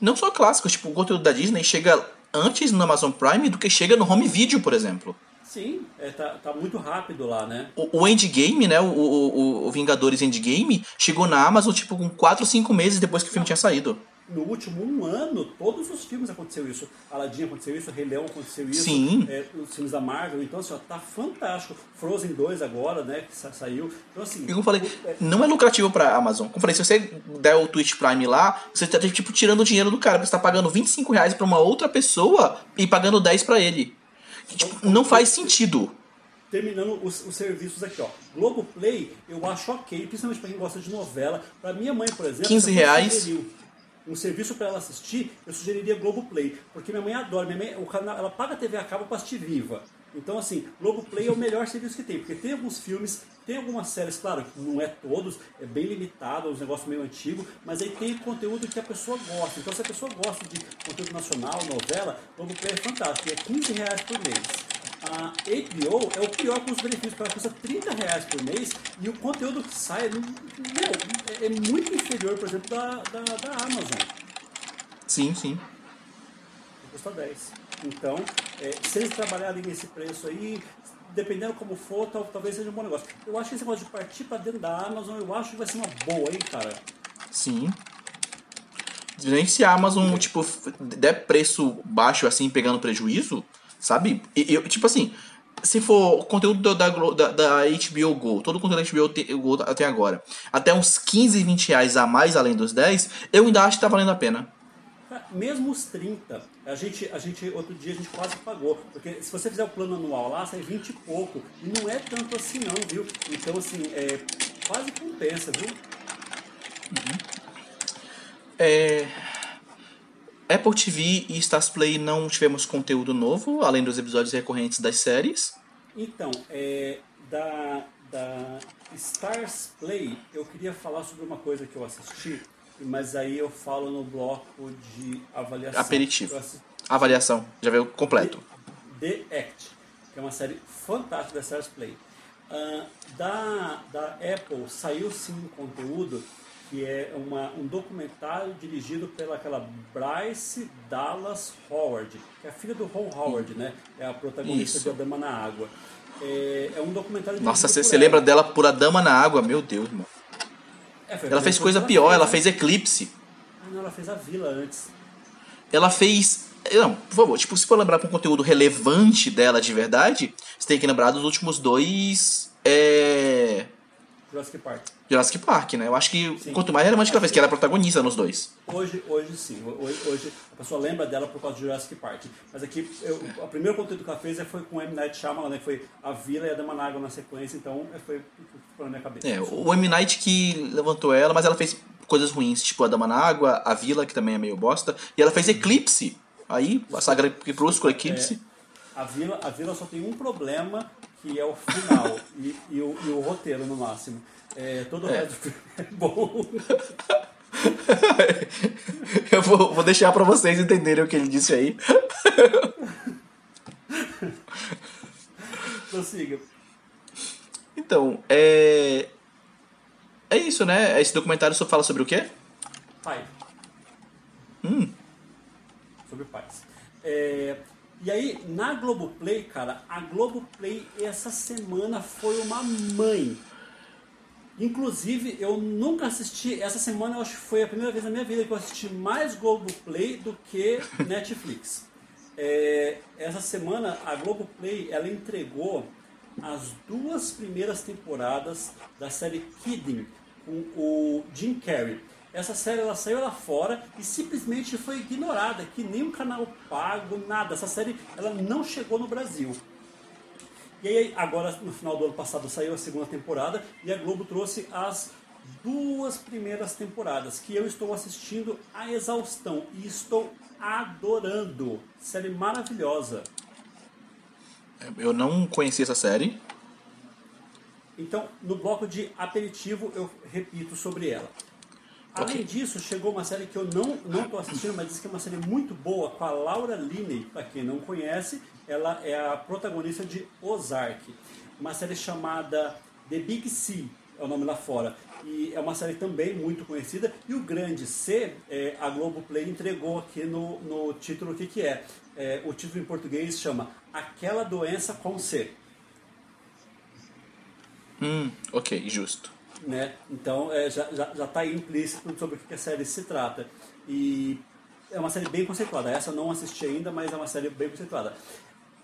Não só clássicos, tipo, o conteúdo da Disney chega antes no Amazon Prime do que chega no Home Video, por exemplo. Sim, é, tá, tá muito rápido lá, né? O, o Endgame, né? O, o, o, Vingadores Endgame chegou na Amazon, tipo, com 4 ou 5 meses depois que o filme tinha saído no último um ano, todos os filmes aconteceu isso. Aladdin aconteceu isso, Rei Leão aconteceu isso. Sim. É, os filmes da Marvel. Então, assim, ó, tá fantástico. Frozen 2 agora, né, que saiu. Então, assim... E como eu falei, é... não é lucrativo pra Amazon. Como eu falei, se você der o Twitch Prime lá, você tá, tipo, tirando o dinheiro do cara. Você tá pagando 25 reais pra uma outra pessoa e pagando 10 pra ele. Tipo, não faz sentido terminando os, os, serviços aqui, ó. Globoplay, eu acho ok, principalmente para quem gosta de novela. Para minha mãe, por exemplo, 15 reais um serviço para ela assistir, eu sugeriria Globoplay, porque minha mãe adora, minha mãe, o canal, ela paga a TV a cabo para assistir Viva. Então, assim, Globoplay é o melhor serviço que tem, porque tem alguns filmes, tem algumas séries, claro, não é todos, é bem limitado, é um negócio meio antigo, mas aí tem conteúdo que a pessoa gosta. Então, se a pessoa gosta de conteúdo nacional, novela, Globoplay é fantástico, é 15 reais por mês a HBO é o pior custo-benefício, porque ela custa 30 reais por mês e o conteúdo que sai meu, é, é, muito inferior, por exemplo, da, da, da Amazon. Sim, sim. Custa 10. Então, é, se eles trabalharem nesse preço aí, dependendo como for, tal, talvez seja um bom negócio. Eu acho que esse negócio de partir para dentro da Amazon, eu acho que vai ser uma boa, hein, cara? Sim. Nem se a Amazon, tipo, der preço baixo assim, pegando prejuízo, Sabe? Eu, tipo assim, se for conteúdo da, da, da HBO Go, todo o conteúdo da HBO Go até agora, até uns 15, 20 reais a mais além dos 10, eu ainda acho que tá valendo a pena. Mesmo os 30, a gente, a gente, outro dia a gente quase pagou, porque se você fizer o plano anual lá, sai 20 e pouco, e não é tanto assim não, viu? Então assim, é, quase compensa, viu? Uhum. É... Apple TV e Stars Play não tivemos conteúdo novo, além dos episódios recorrentes das séries. Então, é, da, da Stars Play, eu queria falar sobre uma coisa que eu assisti, mas aí eu falo no bloco de avaliação. Aperitivo. Assisti... Avaliação, já veio completo. The, The, Act, que é uma série fantástica da Stars Play. Uh, da, da Apple saiu sim um conteúdo que é uma, um documentário dirigido pela aquela Bryce Dallas Howard, que é a filha do Ron Howard, né? É a protagonista Isso. de A Dama na Água. É, é um documentário Nossa, você lembra ela. dela por A Dama na Água? Meu Deus, mano. É, Ela fez coisa pior, ela né? fez Eclipse. Ah, não, ela fez a Vila antes. Ela fez. Não, por favor, tipo, se for lembrar pra um conteúdo relevante dela de verdade, você tem que lembrar dos últimos dois. É. Jurassic Park. Jurassic Park, né? Eu acho que Sim. quanto mais relevante que ela fez, que ela é protagonista nos dois. Hoje, hoje sim. Hoje, hoje a pessoa lembra dela por causa de Jurassic Park. Mas aqui, eu, o primeiro conteúdo que ela fez foi com M. Night Shyamalan, né? Foi a Vila e a Dama na Água na sequência, então é, foi o na minha cabeça. É, o M. Night que levantou ela, mas ela fez coisas ruins, tipo A Dama na Água, A Vila, que também é meio bosta, e ela fez Eclipse. Aí, a saga Crepúsculo, Eclipse. A Vila, a Vila só tem um problema, que é o final e, e o, e o roteiro, no máximo. É, todo o É. resto é bom. Eu vou, vou deixar pra vocês entenderem o que ele disse aí. Prossiga. Então, é. É isso, né? Esse documentário só fala sobre o quê? Pai. Hum. Sobre pais. É, e aí, na Globoplay, cara, a Globoplay essa semana foi uma mãe. Inclusive, eu nunca assisti, essa semana eu acho que foi a primeira vez na minha vida que eu assisti mais Globoplay do que Netflix. É, essa semana a Globoplay ela entregou as duas primeiras temporadas da série Kidding com o Jim Carrey. Essa série ela saiu lá fora e simplesmente foi ignorada, que nem um canal pago, nada. Essa série ela não chegou no Brasil. E aí, agora, no final do ano passado, saiu a segunda temporada e a Globo trouxe as duas primeiras temporadas, que eu estou assistindo a exaustão e estou adorando. Série maravilhosa. Eu não conheci essa série. Então, no bloco de aperitivo, eu repito sobre ela. Além Ok. disso, chegou uma série que eu não não estou assistindo, mas diz que é uma série muito boa com a Laura Linney. Para quem não conhece, ela é a protagonista de Ozark, uma série chamada The Big C, é o nome lá fora. E é uma série também muito conhecida. E o grande C, é, a Globoplay entregou aqui no, no título o que, que é. É, O título em português chama Aquela Doença com C. Hum, ok, justo. Né? Então é, já já já está aí implícito sobre o que a série se trata e é uma série bem conceituada. Essa eu não assisti ainda, mas é uma série bem conceituada.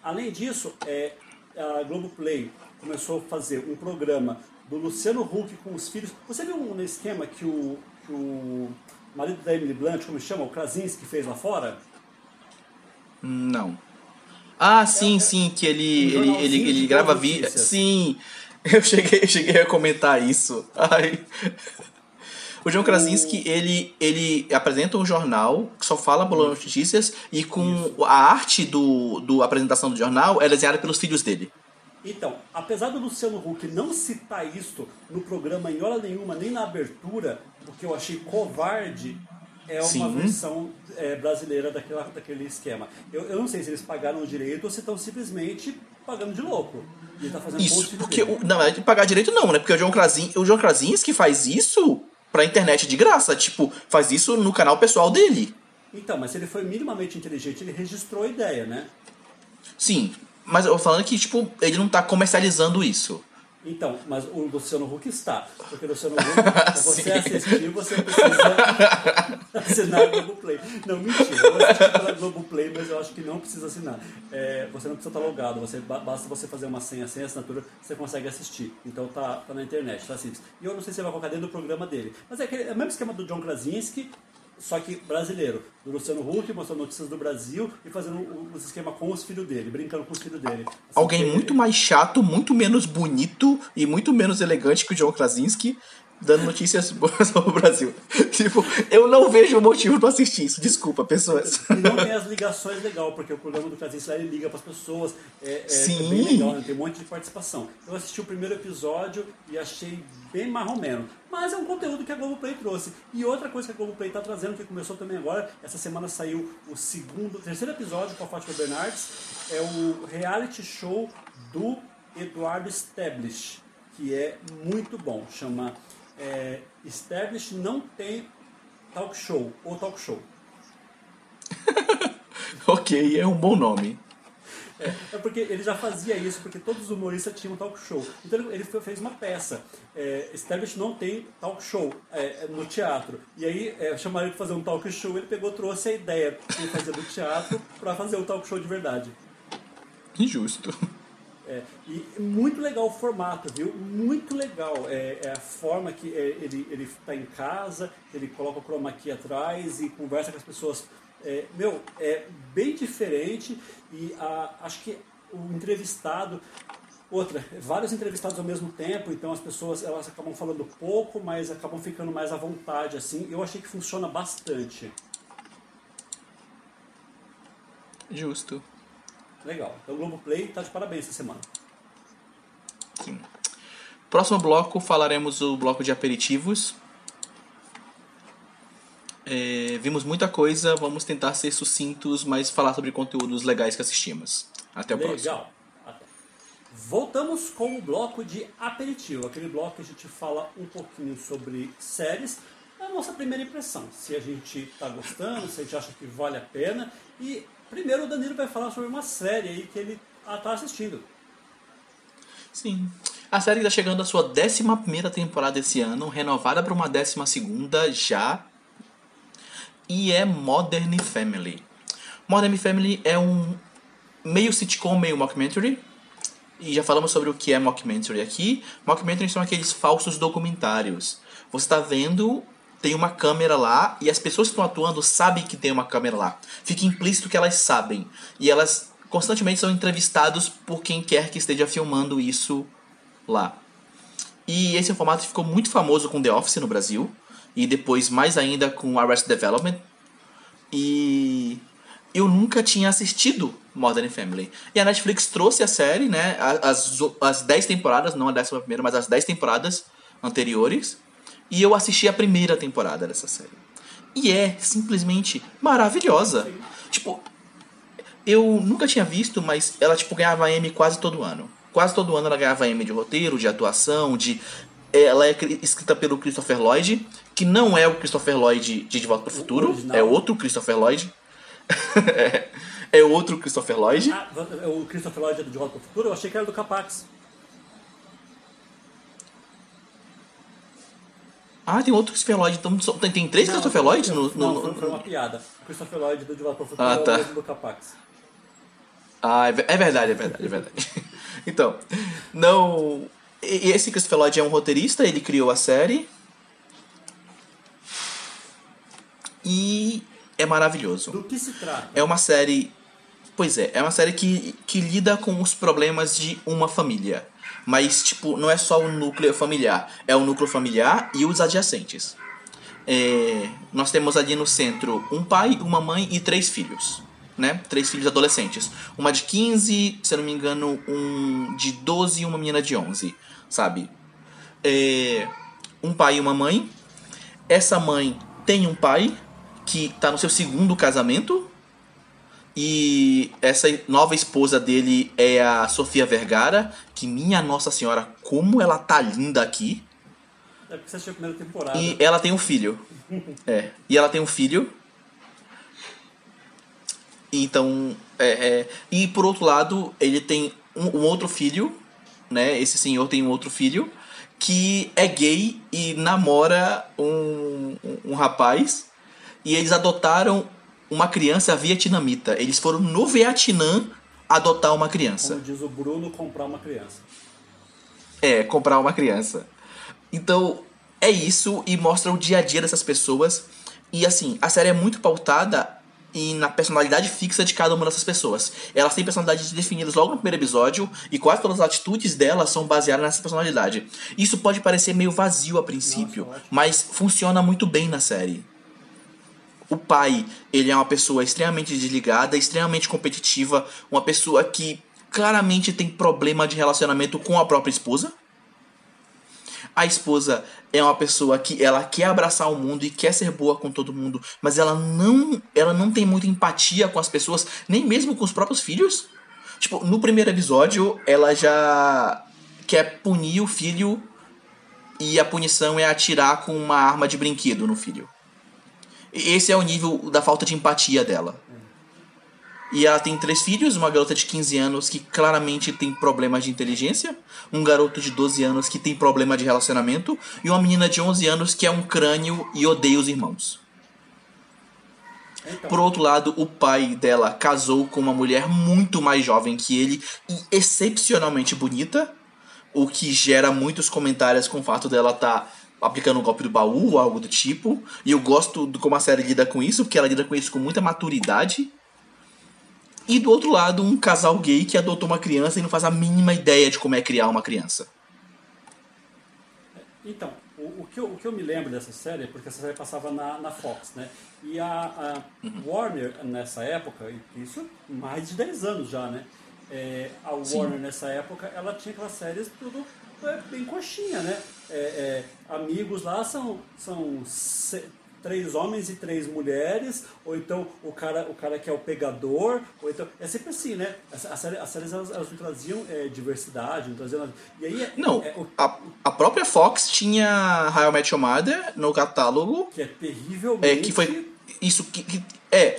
Além disso, é, a Globoplay começou a fazer um programa do Luciano Huck com os filhos. Você viu um esquema que o, que o marido da Emily Blunt, como chama, o Krasinski, fez lá fora? Não. Ah, sim, É- sim, que ele, um ele, ele, ele grava vídeo. Sim, eu cheguei, eu cheguei a comentar isso. Ai. O John Krasinski, ele, ele apresenta um jornal que só fala boas notícias e com a arte do, do apresentação do jornal é desenhada pelos filhos dele. Então, apesar do Luciano Huck não citar isto no programa em hora nenhuma, nem na abertura, o que eu achei covarde é uma Sim. versão é, brasileira daquela, daquele esquema. Eu, eu não sei se eles pagaram o direito ou se estão simplesmente pagando de louco. Ele tá fazendo Isso, porque o, na verdade, pagar direito não, né? Porque o John, Krasin, o John Krasinski faz isso pra internet de graça. Tipo, faz isso no canal pessoal dele. Então, mas se ele foi minimamente inteligente, ele registrou a ideia, né? Sim, mas eu falando que, tipo, ele não tá comercializando isso. Então, mas o Luciano Huck está. Porque o Luciano Huck, pra você assistir, você precisa assinar a Globoplay. Não, mentira. Eu vou assistir pela Globoplay, mas eu acho que não precisa assinar. É, você não precisa estar logado. Você, ba- basta você fazer uma senha sem assinatura, você consegue assistir. Então tá, tá na internet, tá simples. E eu não sei se vai colocar dentro do programa dele. Mas é, aquele, é o mesmo esquema do John Krasinski, só que brasileiro. Do Luciano Huck, mostrando notícias do Brasil e fazendo o, o esquema com os filhos dele, brincando com os filhos dele. Assim, Alguém muito mais chato, muito menos bonito e muito menos elegante que o John Krasinski dando notícias boas sobre o Brasil. Tipo, eu não vejo motivo pra assistir isso. Desculpa, pessoas. E não tem as ligações legal, porque o programa do lá ele liga para as pessoas. É, é, Sim. é bem legal, né? tem um monte de participação. Eu assisti o primeiro episódio e achei bem marromeno. Mas é um conteúdo que a Globoplay trouxe. E outra coisa que a Globoplay está trazendo, que começou também agora, essa semana saiu o segundo, terceiro episódio com a Fátima Bernardes, é o reality show do Eduardo Stablish, que é muito bom. Chama é, Não Tem Talk Show, ou Talk Show. ok, é um bom nome. É, é, porque ele já fazia isso, porque todos os humoristas tinham talk show. Então ele fez uma peça. É, não tem talk show é, no teatro. E aí é, chamaram ele para fazer um talk show, ele pegou, trouxe a ideia que ele fazia do teatro para fazer o talk show de verdade. Injusto. É, e muito legal o formato, viu? Muito legal. É, é a forma que é, ele ele está em casa, ele coloca o chroma key atrás e conversa com as pessoas. É, meu, é bem diferente e a, acho que o entrevistado Outra, vários entrevistados ao mesmo tempo, então as pessoas elas acabam falando pouco, mas acabam ficando mais à vontade, assim. Eu achei que funciona bastante. Justo. Legal. Então o Globoplay tá de parabéns essa semana. Sim. Próximo bloco falaremos o bloco de aperitivos. É, vimos muita coisa, vamos tentar ser sucintos, mas falar sobre conteúdos legais que assistimos. Até o Legal. próximo. Legal. Voltamos com o bloco de aperitivo, aquele bloco que a gente fala um pouquinho sobre séries, a nossa primeira impressão, se a gente está gostando, se a gente acha que vale a pena e Primeiro o Danilo vai falar sobre uma série aí que ele está assistindo. Sim. A série está chegando à sua 11 temporada esse ano, renovada para uma 12 já. E é Modern Family. Modern Family é um meio sitcom, meio mockumentary. E já falamos sobre o que é mockumentary aqui. Mockumentary são aqueles falsos documentários. Você está vendo tem uma câmera lá e as pessoas que estão atuando sabem que tem uma câmera lá. Fica implícito que elas sabem. E elas constantemente são entrevistados por quem quer que esteja filmando isso lá. E esse formato ficou muito famoso com The Office no Brasil. E depois mais ainda com Arrested Development. E eu nunca tinha assistido Modern Family. E a Netflix trouxe a série, né? As, as 10 temporadas, não a décima primeira, mas as 10 temporadas anteriores. E eu assisti a primeira temporada dessa série. E é simplesmente maravilhosa. Sim. Tipo, eu nunca tinha visto, mas ela tipo ganhava M quase todo ano. Quase todo ano ela ganhava M de roteiro, de atuação, de ela é escrita pelo Christopher Lloyd, que não é o Christopher Lloyd de De Volta para o Futuro, é outro Christopher Lloyd. é, é outro Christopher Lloyd. Ah, o Christopher Lloyd é do De Volta para o Futuro? Eu achei que era do Capax. Ah, tem outro Christopher Lloyd. Então, tem, tem três não, Christopher Lloyd no, no, Não, foi, uma piada. Christopher Lloyd do De Volta Futuro ah, tá. é o mesmo do Capax. Ah, é, é verdade, é verdade, é verdade. então, não... E esse Christopher Lloyd é um roteirista, ele criou a série. E é maravilhoso. Do que se trata? É uma série... Pois é, é uma série que, que lida com os problemas de uma família. Mas, tipo, não é só o núcleo familiar. É o núcleo familiar e os adjacentes. É, nós temos ali no centro um pai, uma mãe e três filhos. Né? Três filhos adolescentes. Uma de 15, se eu não me engano, um de 12 e uma menina de 11, sabe? É, um pai e uma mãe. Essa mãe tem um pai que está no seu segundo casamento, e essa nova esposa dele é a Sofia Vergara, que minha Nossa Senhora, como ela tá linda aqui. É porque você assistiu a primeira temporada. E ela tem um filho. é. E ela tem um filho. Então, é, é, e por outro lado, ele tem um, um, outro filho, né? Esse senhor tem um outro filho que é gay e namora um, um, um rapaz. E eles adotaram uma criança vietnamita. Eles foram no Vietnã adotar uma criança. Como diz o Bruno, comprar uma criança. É, comprar uma criança. Então, é isso e mostra o dia a dia dessas pessoas. E assim, a série é muito pautada e na personalidade fixa de cada uma dessas pessoas. Elas têm personalidades definidas logo no primeiro episódio e quase todas as atitudes delas são baseadas nessa personalidade. Isso pode parecer meio vazio a princípio, Nossa, mas funciona muito bem na série. O pai, ele é uma pessoa extremamente desligada, extremamente competitiva, uma pessoa que claramente tem problema de relacionamento com a própria esposa. A esposa é uma pessoa que ela quer abraçar o mundo e quer ser boa com todo mundo, mas ela não, ela não tem muita empatia com as pessoas, nem mesmo com os próprios filhos. Tipo, no primeiro episódio, ela já quer punir o filho e a punição é atirar com uma arma de brinquedo no filho. Esse é o nível da falta de empatia dela. E ela tem três filhos, uma garota de 15 anos que claramente tem problemas de inteligência, um garoto de 12 anos que tem problema de relacionamento e uma menina de 11 anos que é um crânio e odeia os irmãos. Então, Por outro lado, o pai dela casou com uma mulher muito mais jovem que ele e excepcionalmente bonita, o que gera muitos comentários com o fato dela estar aplicando o golpe do baú ou algo do tipo. E eu gosto de como a série lida com isso, porque ela lida com isso com muita maturidade. E do outro lado, um casal gay que adotou uma criança e não faz a mínima ideia de como é criar uma criança. Então, o, o que eu, o que eu me lembro dessa série, porque essa série passava na, na Fox, né? E a, a Warner, nessa época, isso mais de 10 anos já, né? É, a Warner, nessa época, ela tinha aquelas séries tudo é, bem coxinha, né? É, é, amigos lá são, são três homens e três mulheres, ou então o cara, o cara que é o pegador, ou então... É sempre assim, né? As, as séries, as séries elas, elas não traziam é, diversidade, não traziam. E aí... é- Não, é, o- a, a própria Fox tinha How I Met Your Mother no catálogo que é terrivelmente. É, que foi isso que, que é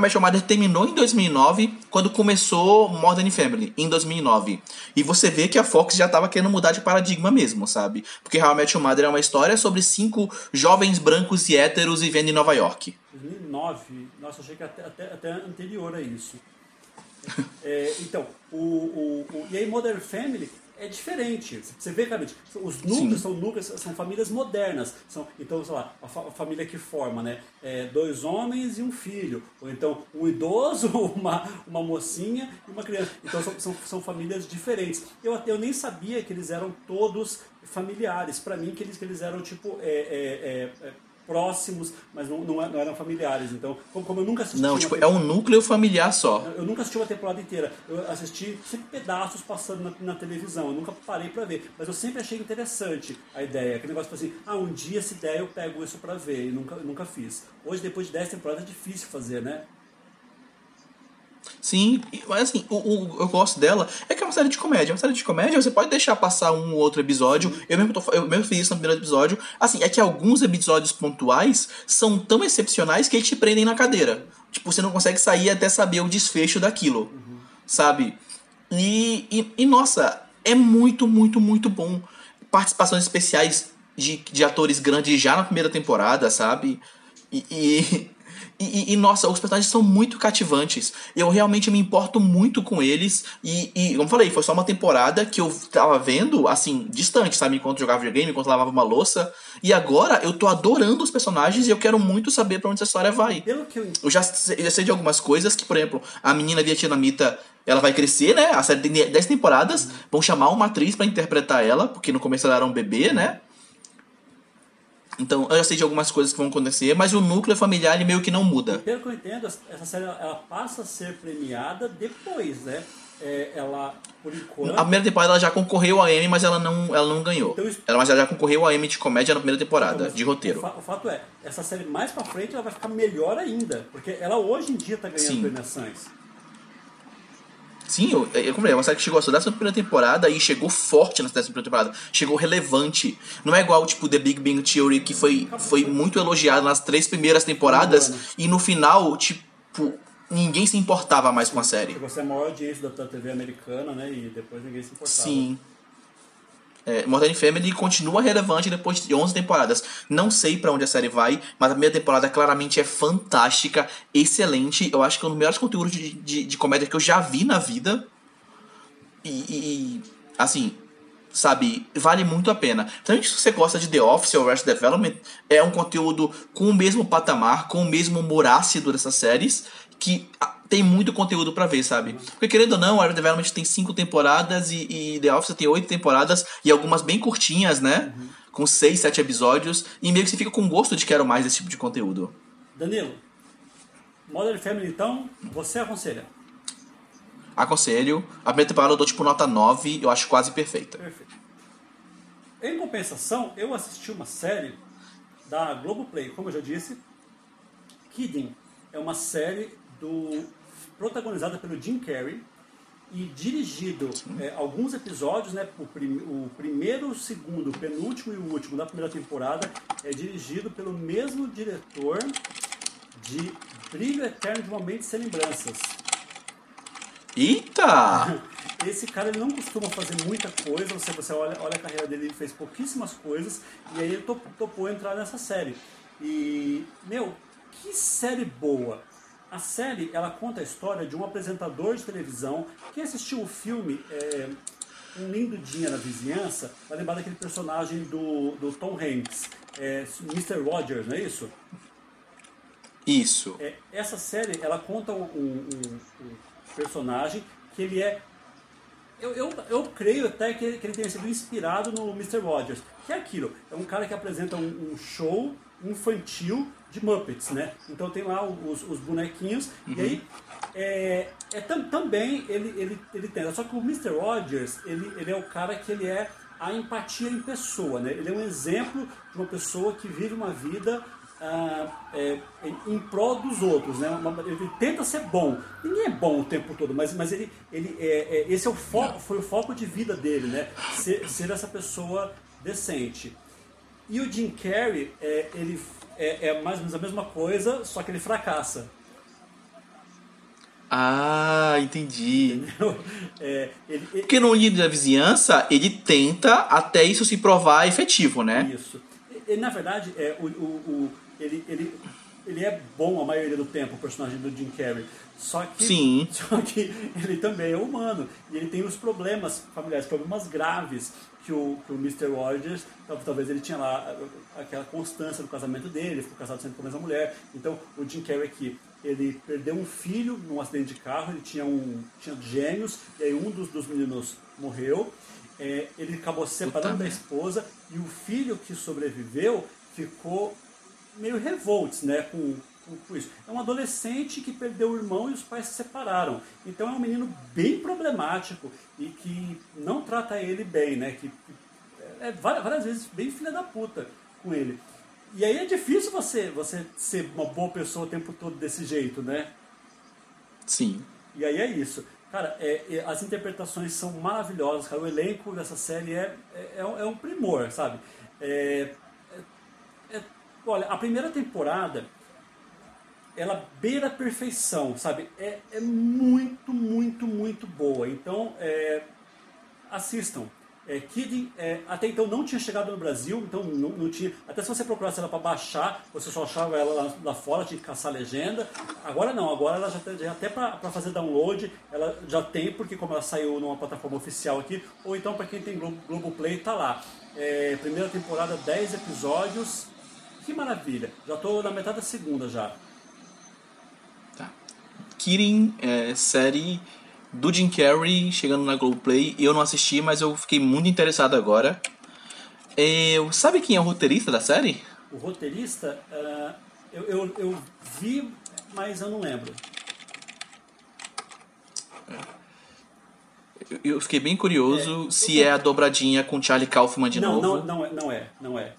Met Your Mother terminou em 2009 quando começou Modern Family em 2009 e você vê que a Fox já estava querendo mudar de paradigma mesmo sabe porque Met Your Mother é uma história sobre cinco jovens brancos e héteros vivendo em Nova York 2009. Nossa, achei que até, até, até anterior a isso. É, então, o, o, o- e aí Modern Family é diferente. Você vê claramente, os núcleos Sim. são núcleos, são famílias modernas. São, então, sei lá, a, fa- a família que forma, né? É, dois homens e um filho. Ou então um idoso, uma, uma mocinha e uma criança. Então são, são, são famílias diferentes. Eu, até- eu nem sabia que eles eram todos familiares. Para mim, que eles, que eles eram tipo. é, é, é, é, próximos, mas não, não, não eram familiares. Então, como, eu nunca assisti não tipo te- é um núcleo familiar só eu nunca assisti uma temporada inteira. Eu assisti sempre pedaços passando na, na televisão. Eu nunca parei pra ver. Mas eu sempre achei interessante a ideia. Aquele negócio assim, ah, um dia se der eu pego isso pra ver. E nunca, nunca fiz. Hoje, depois de 10 temporadas, é difícil fazer, né? Sim, mas assim, o, o- eu gosto dela é que é uma série de comédia. Uma série de comédia, você pode deixar passar um ou outro episódio. Eu mesmo, tô, eu mesmo fiz isso no primeiro episódio. Assim, é que alguns episódios pontuais são tão excepcionais que eles te prendem na cadeira. Tipo, você não consegue sair até saber o desfecho daquilo. Sabe? E, e, e, nossa, é muito, muito, muito bom. Participações especiais de, de atores grandes já na primeira temporada, sabe? E, e, e, e, nossa, os personagens são muito cativantes. Eu realmente me importo muito com eles. E, e, como eu falei, foi só uma temporada que eu tava vendo, assim, distante, sabe? Enquanto jogava videogame, enquanto lavava uma louça. E agora eu tô adorando os personagens e eu quero muito saber pra onde essa história vai. Pelo que eu Eu já, sei- já sei de algumas coisas que, por exemplo, a menina vietnamita, ela vai crescer, né? A série tem 10 temporadas, vão chamar uma atriz pra interpretar ela, porque no começo ela era um bebê, né? Então, eu já sei de algumas coisas que vão acontecer, mas o núcleo familiar ele meio que não muda. Pelo que eu entendo, essa série ela passa a ser premiada depois, né? É, ela, por enquanto. A primeira temporada ela já concorreu ao Emmy, mas ela não, ela não ganhou. Então isso- Ela, mas ela já concorreu ao Emmy de comédia na primeira temporada, Mas de roteiro. O, fa- o fato é, essa série mais pra frente ela vai ficar melhor ainda. Porque ela hoje em dia tá ganhando Sim. premiações. Sim, eu, eu comprei. É uma série que chegou à sua décima primeira temporada e chegou forte na décima primeira temporada. Chegou relevante. Não é igual, tipo, The Big Bang Theory, que foi, foi muito elogiado nas três primeiras temporadas Mano. e no final, tipo, ninguém se importava mais com a série. Chegou a ser a maior audiência da TV americana, né? E depois ninguém se importava. Sim. É, Modern Family continua relevante depois de 11 temporadas. Não sei pra onde a série vai, mas a primeira temporada claramente é fantástica, excelente. Eu acho que é um dos melhores conteúdos de, de, de comédia que eu já vi na vida. E, e- assim, sabe, vale muito a pena. Principalmente se você gosta de The Office ou Arrested Development, é um conteúdo com o mesmo patamar, com o mesmo humor ácido dessas séries, que tem muito conteúdo pra ver, sabe? Porque querendo ou não, Arrested Development tem cinco temporadas e, e The Office tem oito temporadas e algumas bem curtinhas, né? Com seis, sete episódios, e meio que você fica com gosto de quero mais desse tipo de conteúdo. Danilo, Modern Family, então, você aconselha? Aconselho. A primeira temporada eu dou tipo nota 9, eu acho quase perfeita. Perfeito. Em compensação, eu assisti uma série da Globoplay, como eu já disse, Kidding. É uma série do protagonizada pelo Jim Carrey e dirigido é, alguns episódios, né? O, prim- o primeiro, o segundo, o penúltimo e o último da primeira temporada é dirigido pelo mesmo diretor de Brilho Eterno de Uma Mente Sem Lembranças. Eita! Esse cara ele não costuma fazer muita coisa, você, você olha, olha a carreira dele, ele fez pouquíssimas coisas, e aí ele topou entrar nessa série. E, meu, que série boa! A série ela conta a história de um apresentador de televisão que assistiu o filme é, Um Lindo Dia na Vizinhança, vai lembrar daquele personagem do, do Tom Hanks, é, Mr. Rogers, não é isso? Isso. É, essa série ela conta um, um, um, personagem que ele é. Eu, eu, eu creio até que ele, que ele tenha sido inspirado no Mr. Rogers, que é aquilo: é um cara que apresenta um, um show infantil de Muppets, né? Então tem lá os, os bonequinhos, uhum. e aí é, é tam, também ele, ele, ele tem. Só que o Mr. Rogers, ele, ele é o cara que ele é a empatia em pessoa, né? Ele é um exemplo de uma pessoa que vive uma vida ah, é, em prol dos outros, né? Ele tenta ser bom. Ninguém é bom o tempo todo, mas, mas ele, ele é, é, esse é o foco, foi o foco de vida dele, né? Ser, ser essa pessoa decente. E o Jim Carrey, é, ele é, é, mais ou menos a mesma coisa, só que ele fracassa. Ah, entendi. É, ele, ele... Porque no livro da vizinhança, ele tenta até isso se provar efetivo, né? Isso. E, na verdade, é, o, o, o, ele, ele, ele é bom a maioria do tempo, o personagem do Jim Carrey. Só que, Sim. só que ele também é humano. E ele tem os problemas familiares, problemas graves que o, que o Mr. Rogers, talvez ele tinha lá aquela constância no casamento dele, ficou casado sempre com a mesma mulher. Então o Jim Carrey aqui, ele perdeu um filho num acidente de carro, ele tinha, um, tinha gêmeos, e aí um dos, dos meninos morreu. É, ele acabou se separando da esposa e o filho que sobreviveu ficou meio revoltos né, com, com isso. É um adolescente que perdeu o irmão e os pais se separaram. Então é um menino bem problemático e que não trata ele bem, né? Que, que é várias, várias vezes bem filha da puta com ele. E aí é difícil você, você ser uma boa pessoa o tempo todo desse jeito, né? Sim. E aí é isso. Cara, é, é, as interpretações são maravilhosas, cara. O elenco dessa série é, é, é um é primor, sabe? É, é, olha, a primeira temporada ela beira a perfeição, sabe? É, é muito, muito, muito boa. Então, é, assistam. É, Kid é, até então não tinha chegado no Brasil, então não, não tinha. Até se você procurasse ela para baixar, você só achava ela lá, lá, fora, tinha que caçar legenda. Agora não, agora ela já, tem, já até para fazer download, ela já tem, porque como ela saiu numa plataforma oficial aqui, ou então para quem tem Globo, Globoplay, tá lá. É, primeira temporada, 10 episódios. Que maravilha! Já estou na metade da segunda já. Kirin, é, série do Jim Carrey chegando na Globoplay. Eu não assisti, mas eu fiquei muito interessado agora. É, sabe quem é o roteirista da série? O roteirista, uh, eu, eu, eu, vi, mas eu não lembro. Eu fiquei bem curioso é, se é a dobradinha com Charlie Kaufman de não, novo. Não, não é, não é, não é.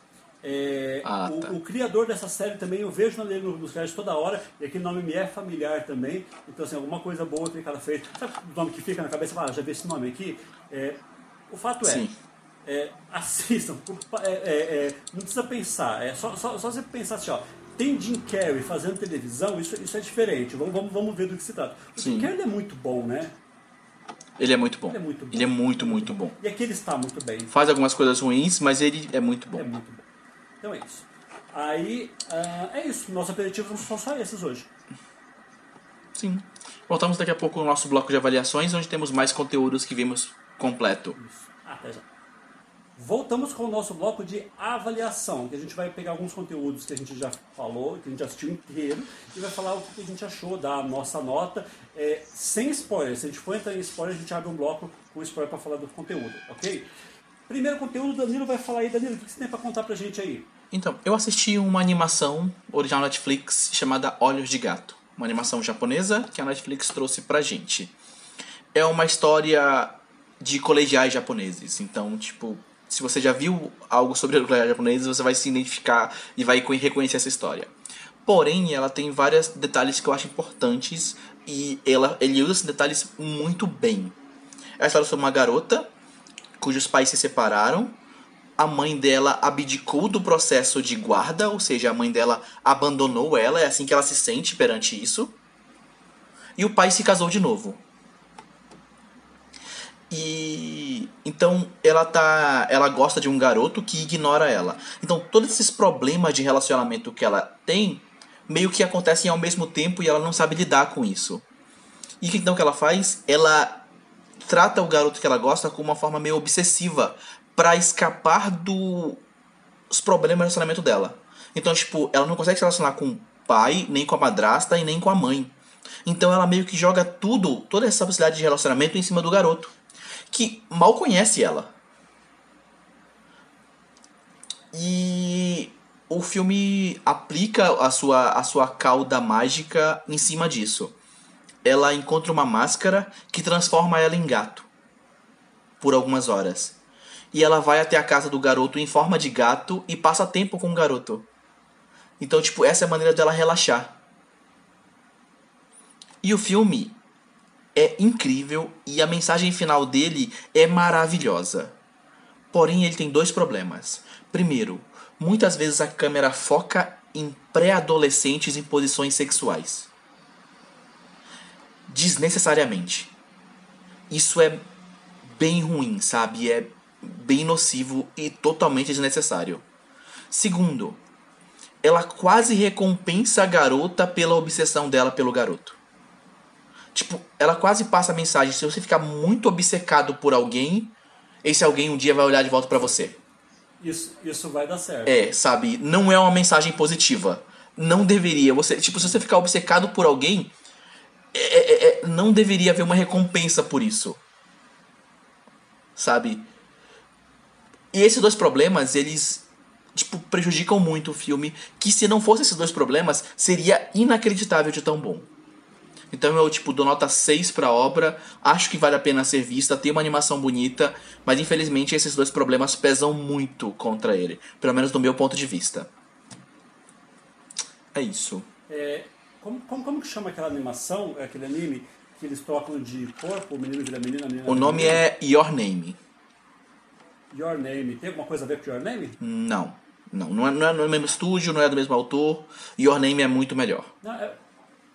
É, ah, o, tá. o, criador dessa série também, eu vejo nos créditos toda hora, e aquele nome me é familiar também. Então, assim, alguma coisa boa que o cara fez. Sabe o nome que fica na cabeça? Fala, ah, já vi esse nome aqui. É, o fato é, é assistam. É, é, é, não precisa pensar. É só, só, só você pensar assim, ó. Tem Jim Carrey fazendo televisão, isso, isso é diferente. Vamos, vamos, vamos ver do que se trata. O Sim. Jim Carrey é muito bom, né? Ele é muito bom. Ele é muito bom. Ele é muito, muito bom. E aqui ele está muito bem. Faz algumas coisas ruins, mas ele é muito bom. É muito bom. Então é isso. Aí, uh, é isso. Nossos aperitivos são só esses hoje. Sim. Voltamos daqui a pouco no nosso bloco de avaliações, onde temos mais conteúdos que vimos completo. Isso. Até já. Voltamos com o nosso bloco de avaliação, que a gente vai pegar alguns conteúdos que a gente já falou, que a gente assistiu inteiro, e vai falar o que a gente achou da nossa nota, é, sem spoiler. Se a gente for entrar em spoiler, a gente abre um bloco com spoiler para falar do conteúdo, ok? Primeiro conteúdo, Danilo vai falar aí. Danilo, o que você tem para contar pra gente aí? Então, eu assisti uma animação original Netflix chamada Olhos de Gato. Uma animação japonesa que a Netflix trouxe pra gente. É uma história de colegiais japoneses. Então, tipo, se você já viu algo sobre colegiais japoneses, você vai se identificar e vai reconhecer essa história. Porém, ela tem vários detalhes que eu acho importantes e ela, ele usa esses detalhes muito bem. É a história sobre uma garota cujos pais se separaram. A mãe dela abdicou do processo de guarda, ou seja, a mãe dela abandonou ela, é assim que ela se sente perante isso. E o pai se casou de novo. E então ela tá, ela gosta de um garoto que ignora ela. Então todos esses problemas de relacionamento que ela tem meio que acontecem ao mesmo tempo e ela não sabe lidar com isso. E o então que ela faz? Ela trata o garoto que ela gosta com uma forma meio obsessiva para escapar dos problemas de relacionamento dela. Então, tipo, ela não consegue se relacionar com o pai, nem com a madrasta e nem com a mãe. Então ela meio que joga tudo, toda essa possibilidade de relacionamento em cima do garoto, que mal conhece ela. E o filme aplica a sua, a sua cauda mágica em cima disso. Ela encontra uma máscara que transforma ela em gato por algumas horas. E ela vai até a casa do garoto em forma de gato e passa tempo com o garoto. Então, tipo, essa é a maneira dela relaxar. E o filme é incrível e a mensagem final dele é maravilhosa. Porém, ele tem dois problemas. Primeiro, muitas vezes a câmera foca em pré-adolescentes em posições sexuais. Desnecessariamente. Isso é bem ruim, sabe? É bem nocivo e totalmente desnecessário. Segundo, ela quase recompensa a garota pela obsessão dela pelo garoto. Tipo, ela quase passa a mensagem: se você ficar muito obcecado por alguém, esse alguém um dia vai olhar de volta para você. Isso, isso vai dar certo. É, sabe? Não é uma mensagem positiva. Não deveria. Você, tipo, se você ficar obcecado por alguém, é, é, é, não deveria haver uma recompensa por isso. Sabe? E esses dois problemas, eles tipo, prejudicam muito o filme, que se não fosse esses dois problemas, seria inacreditável de tão bom. Então eu, tipo, dou nota 6 pra obra, acho que vale a pena ser vista, tem uma animação bonita, mas infelizmente esses dois problemas pesam muito contra ele, pelo menos do meu ponto de vista. É isso. É, como, como, como que chama aquela animação, aquele anime, que eles trocam de corpo, o menino vira menina, a menina O nome é Your Name. Your Name. Tem alguma coisa a ver com Your Name? Não. Não, não é, não é no mesmo estúdio, não é do mesmo autor. Your Name é muito melhor. Não, é,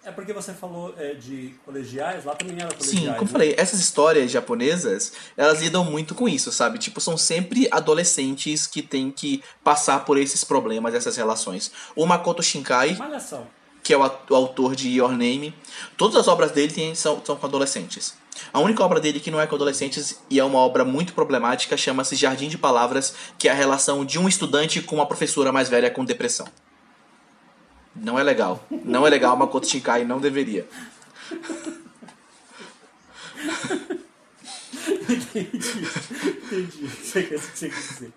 é porque você falou é, de colegiais, lá também era colegiais. Sim, como eu né? falei, essas histórias japonesas, elas lidam muito com isso, sabe? Tipo, são sempre adolescentes que têm que passar por esses problemas, essas relações. O Makoto Shinkai, Malhação. Que é o, o autor de Your Name, todas as obras dele têm- são, são com adolescentes. A única obra dele que não é com adolescentes e é uma obra muito problemática chama-se Jardim de Palavras, que é a relação de um estudante com uma professora mais velha com depressão. Não é legal. Não é legal, Makoto Shinkai não deveria. Entendi. Sei que você quer dizer.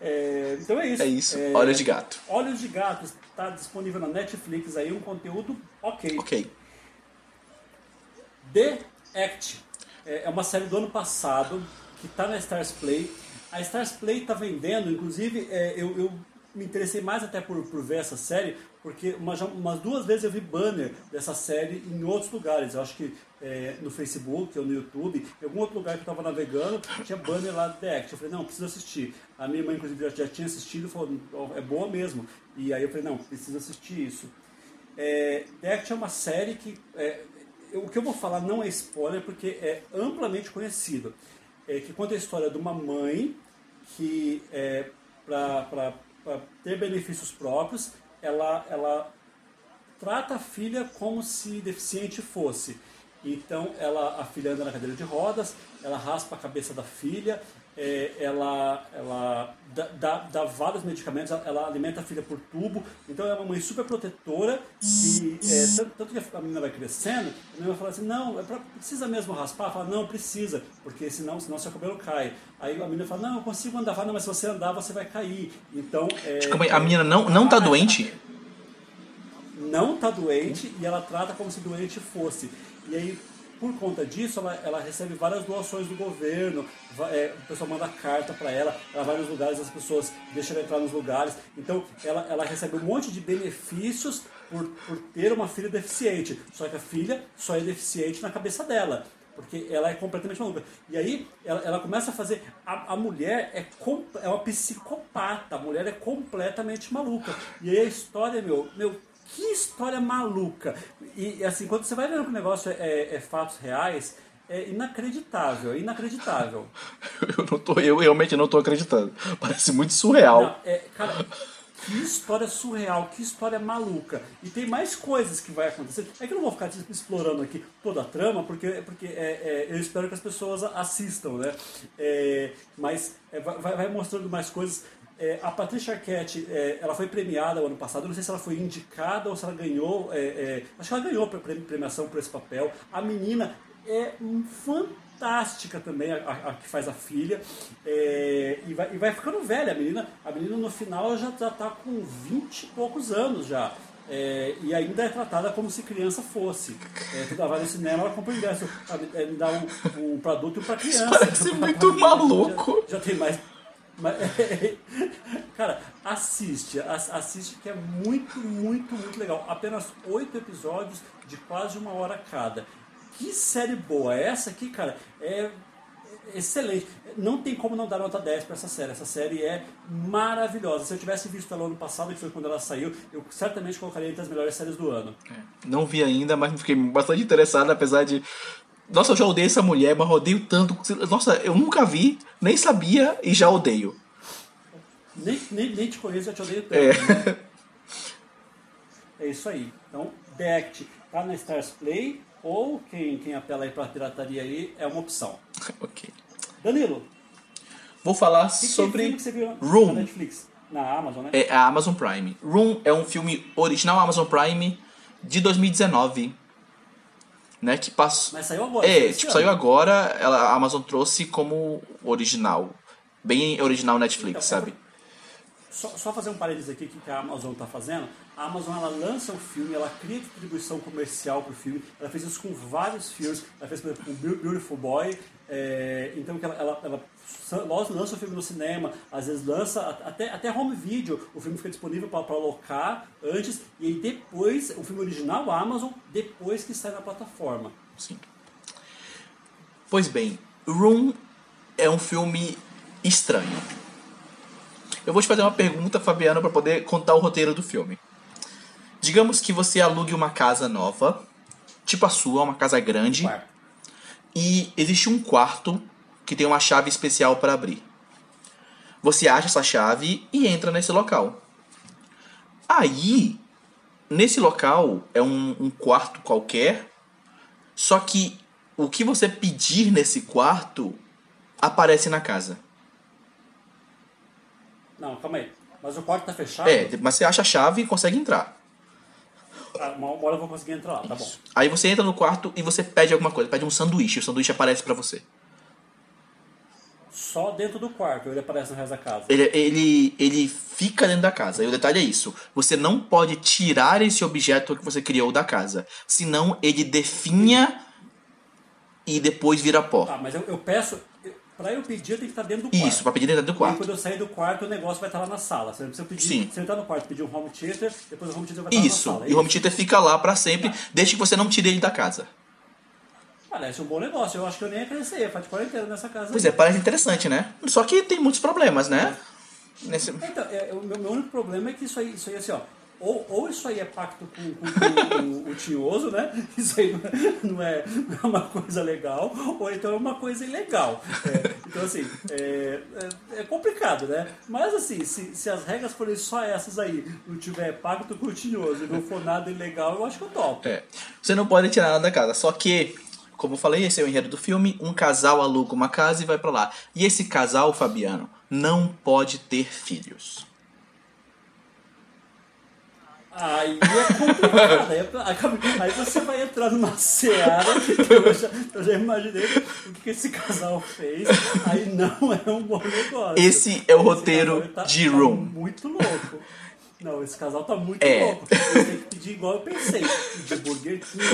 É, então é isso. É isso. Olhos de gato. Olhos de Gato está disponível na Netflix aí, um conteúdo ok. Ok. The Act é é uma série do ano passado que está na Stars Play. A Stars Play está vendendo, inclusive é, eu, eu me interessei mais até por, por ver essa série, porque uma, umas duas vezes eu vi banner dessa série em outros lugares. Eu acho que é, no Facebook ou no YouTube, em algum outro lugar que eu estava navegando, tinha banner lá do The Act. Eu falei, não, preciso assistir. A minha irmã, inclusive, já, já tinha assistido e falou, "Ó, é boa mesmo. E aí eu falei, não, preciso assistir isso. É, The Act é uma série que. é, o que eu vou falar não é spoiler, porque é amplamente conhecido. É, que conta a história de uma mãe que, é, para ter benefícios próprios, ela, ela trata a filha como se deficiente fosse. Então, ela, a filha anda na cadeira de rodas, ela raspa a cabeça da filha, é, ela, ela dá, dá, dá vários medicamentos, ela, alimenta a filha por tubo. Então, é uma mãe super protetora. E, é, tanto, tanto que a menina vai crescendo, a menina fala assim: não, é pra- precisa mesmo raspar? Fala, não, precisa, porque senão, senão seu cabelo cai. Aí a menina fala: não, eu consigo andar. Fala, não, mas se você andar, você vai cair. Então, é, aí, a menina não, não tá doente? não está doente e ela trata como se doente fosse. E aí, por conta disso, ela, ela recebe várias doações do governo, va- é, o pessoal manda carta para ela, ela vai nos lugares, as pessoas deixam ela entrar nos lugares. Então, ela, ela recebe um monte de benefícios por, por ter uma filha deficiente. Só que a filha só é deficiente na cabeça dela. Porque ela é completamente maluca. E aí ela, ela começa a fazer. A, a mulher é, com- é uma psicopata, a mulher é completamente maluca. E aí a história, meu, meu, que história maluca. E assim, quando você vai vendo que o negócio é, é fatos reais, é inacreditável, é inacreditável. Eu, não tô, eu realmente não tô acreditando. Parece muito surreal. Não, é, cara, que história surreal, que história maluca. E tem mais coisas que vai acontecer. É que eu não vou ficar tipo, explorando aqui toda a trama, porque, porque é, é, eu espero que as pessoas assistam, né? É, mas é, vai, vai, mostrando mais coisas. É, a Patricia Arquette, é, ela foi premiada o ano passado, não sei se ela foi indicada ou se ela ganhou, acho que ela ganhou premiação por esse papel. A menina é um fantástica também, a, a, a que faz a filha. É, e, vai, e vai ficando velha a menina. A menina no final já está com 20 e poucos anos já. É, e ainda é tratada como se criança fosse. É, tu vai no cinema, ela compra ingresso, é, dá um, um para adulto e para criança. Isso parece pra, muito maluco. Já, já, tem mais. Mas, cara, assiste, assiste que é muito, muito, muito legal. Apenas oito episódios de quase uma hora cada. Que série boa! Essa aqui, cara, é excelente. Não tem como não dar nota 10 para essa série. Essa série é maravilhosa. Se eu tivesse visto ela ano passado, que foi quando ela saiu, eu certamente colocaria entre as melhores séries do ano. É. Não vi ainda, mas fiquei bastante interessado, apesar de. Nossa, eu já odeio essa mulher, mas odeio tanto. Nossa, eu nunca vi, nem sabia e já odeio. Nem, nem, nem te conheço, já te odeio tanto. É, né? é isso aí. Então, The Act tá na Stars Play ou quem, quem apela aí para pirataria aí é uma opção. ok. Danilo. Vou falar que sobre que Room. Na Netflix, na Amazon, né? É a Amazon Prime. Room é um filme original Amazon Prime de 2019. Né, que passou. Mas saiu agora. É, tipo, ano. saiu agora, ela, a Amazon trouxe como original. Bem original Netflix, então, sabe? Só, só, fazer um parênteses aqui que a Amazon está fazendo. A Amazon ela lança o filme, ela cria distribuição comercial para o filme. Ela fez isso com vários filmes. Ela fez, por exemplo, com Beautiful Boy. É, então ela, ela, ela lança o filme no cinema, às vezes lança até, até home video. O filme fica disponível para alocar antes e aí depois, o filme original, a Amazon, depois que sai na plataforma. Sim. Pois bem, Room é um filme estranho eu vou te fazer uma pergunta, Fabiano, para poder contar o roteiro do filme. Digamos que você alugue uma casa nova, tipo a sua, uma casa grande, e existe um quarto que tem uma chave especial para abrir. Você acha essa chave e entra nesse local. Aí, nesse local é um, um quarto qualquer, só que o que você pedir nesse quarto aparece na casa. Não, calma aí. Mas o quarto tá fechado? É, mas você acha a chave e consegue entrar. Ah, uma hora eu vou conseguir entrar lá, tá bom. Aí você entra no quarto e você pede alguma coisa, pede um sanduíche, o sanduíche aparece para você. Só dentro do quarto, ele aparece no resto da casa. Ele, ele, ele fica dentro da casa. E o detalhe é isso: você não pode tirar esse objeto que você criou da casa. Senão ele definha e depois vira pó. Tá, mas eu, eu peço, Pra eu pedir, tenho que estar dentro do quarto. Isso, pra pedir dentro do quarto. E quando eu sair do quarto, o negócio vai estar lá na sala. Você precisa pedir, Sim. você entrar no quarto pedir um home theater, depois o home theater vai estar isso. lá na sala. É e o home theater fica lá pra sempre, ah. desde que você não tire ele da casa. Parece um bom negócio. Eu acho que eu nem ia crescer, ia fazer quarentena nessa casa. Pois aí. é, parece interessante, né? Só que tem muitos problemas, né? É. Nesse... Então, é, o meu, meu único problema é que isso aí, isso aí assim, ó ou, ou isso aí é pacto com, com, com o, o tinhoso, né? Isso aí não é, não é, uma coisa legal, ou então é uma coisa ilegal. É, então, assim, é, é, é, complicado, né? Mas, assim, se, se as regras forem só essas aí, não tiver pacto com o tinhoso e não for nada ilegal, eu acho que eu topo. É. Você não pode tirar nada da casa, só que como eu falei, esse é o enredo do filme. Um casal aluga uma casa e vai para lá. E esse casal, Fabiano, não pode ter filhos. Aí é complicado. aí, aí, você vai entrar numa seara que eu já, eu já imaginei o que esse casal fez. Aí não é um bom negócio. Esse é o esse roteiro tá, de tá Room. muito louco. Não, esse casal tá muito é. louco. Você tem que pedir igual eu pensei. Pedir Burger King,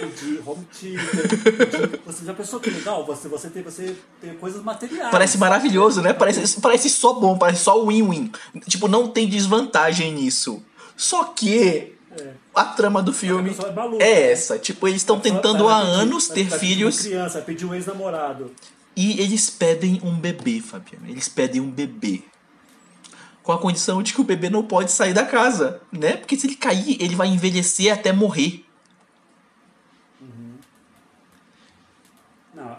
pedir Home Theater. Você já pensou que legal? Você, você, tem, você tem coisas materiais. Parece maravilhoso, né? Parece, parece só bom, parece só win-win. Tipo, não tem desvantagem nisso. Só que é. a trama do filme é, maluca, é, essa. Tipo, eles estão tentando há anos ter filhos. criança, pedir um ex-namorado. E eles pedem um bebê, Fabiano. Eles pedem um bebê. Com a condição de que o bebê não pode sair da casa, né? Porque se ele cair, ele vai envelhecer até morrer. Uhum.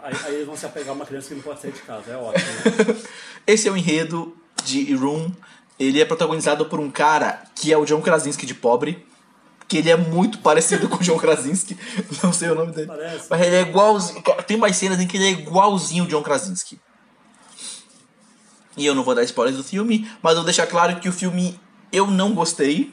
aí, aí eles vão se apegar a uma criança que não pode sair de casa. É ótimo. Esse é o enredo de Room. Ele é protagonizado por um cara que é o John Krasinski de pobre. Que ele é muito parecido com o John Krasinski. Não sei o nome dele. Parece. Mas ele é igualzinho. Tem mais cenas em que ele é igualzinho o John Krasinski. E eu não vou dar spoilers do filme, mas eu vou deixar claro que o filme eu não gostei.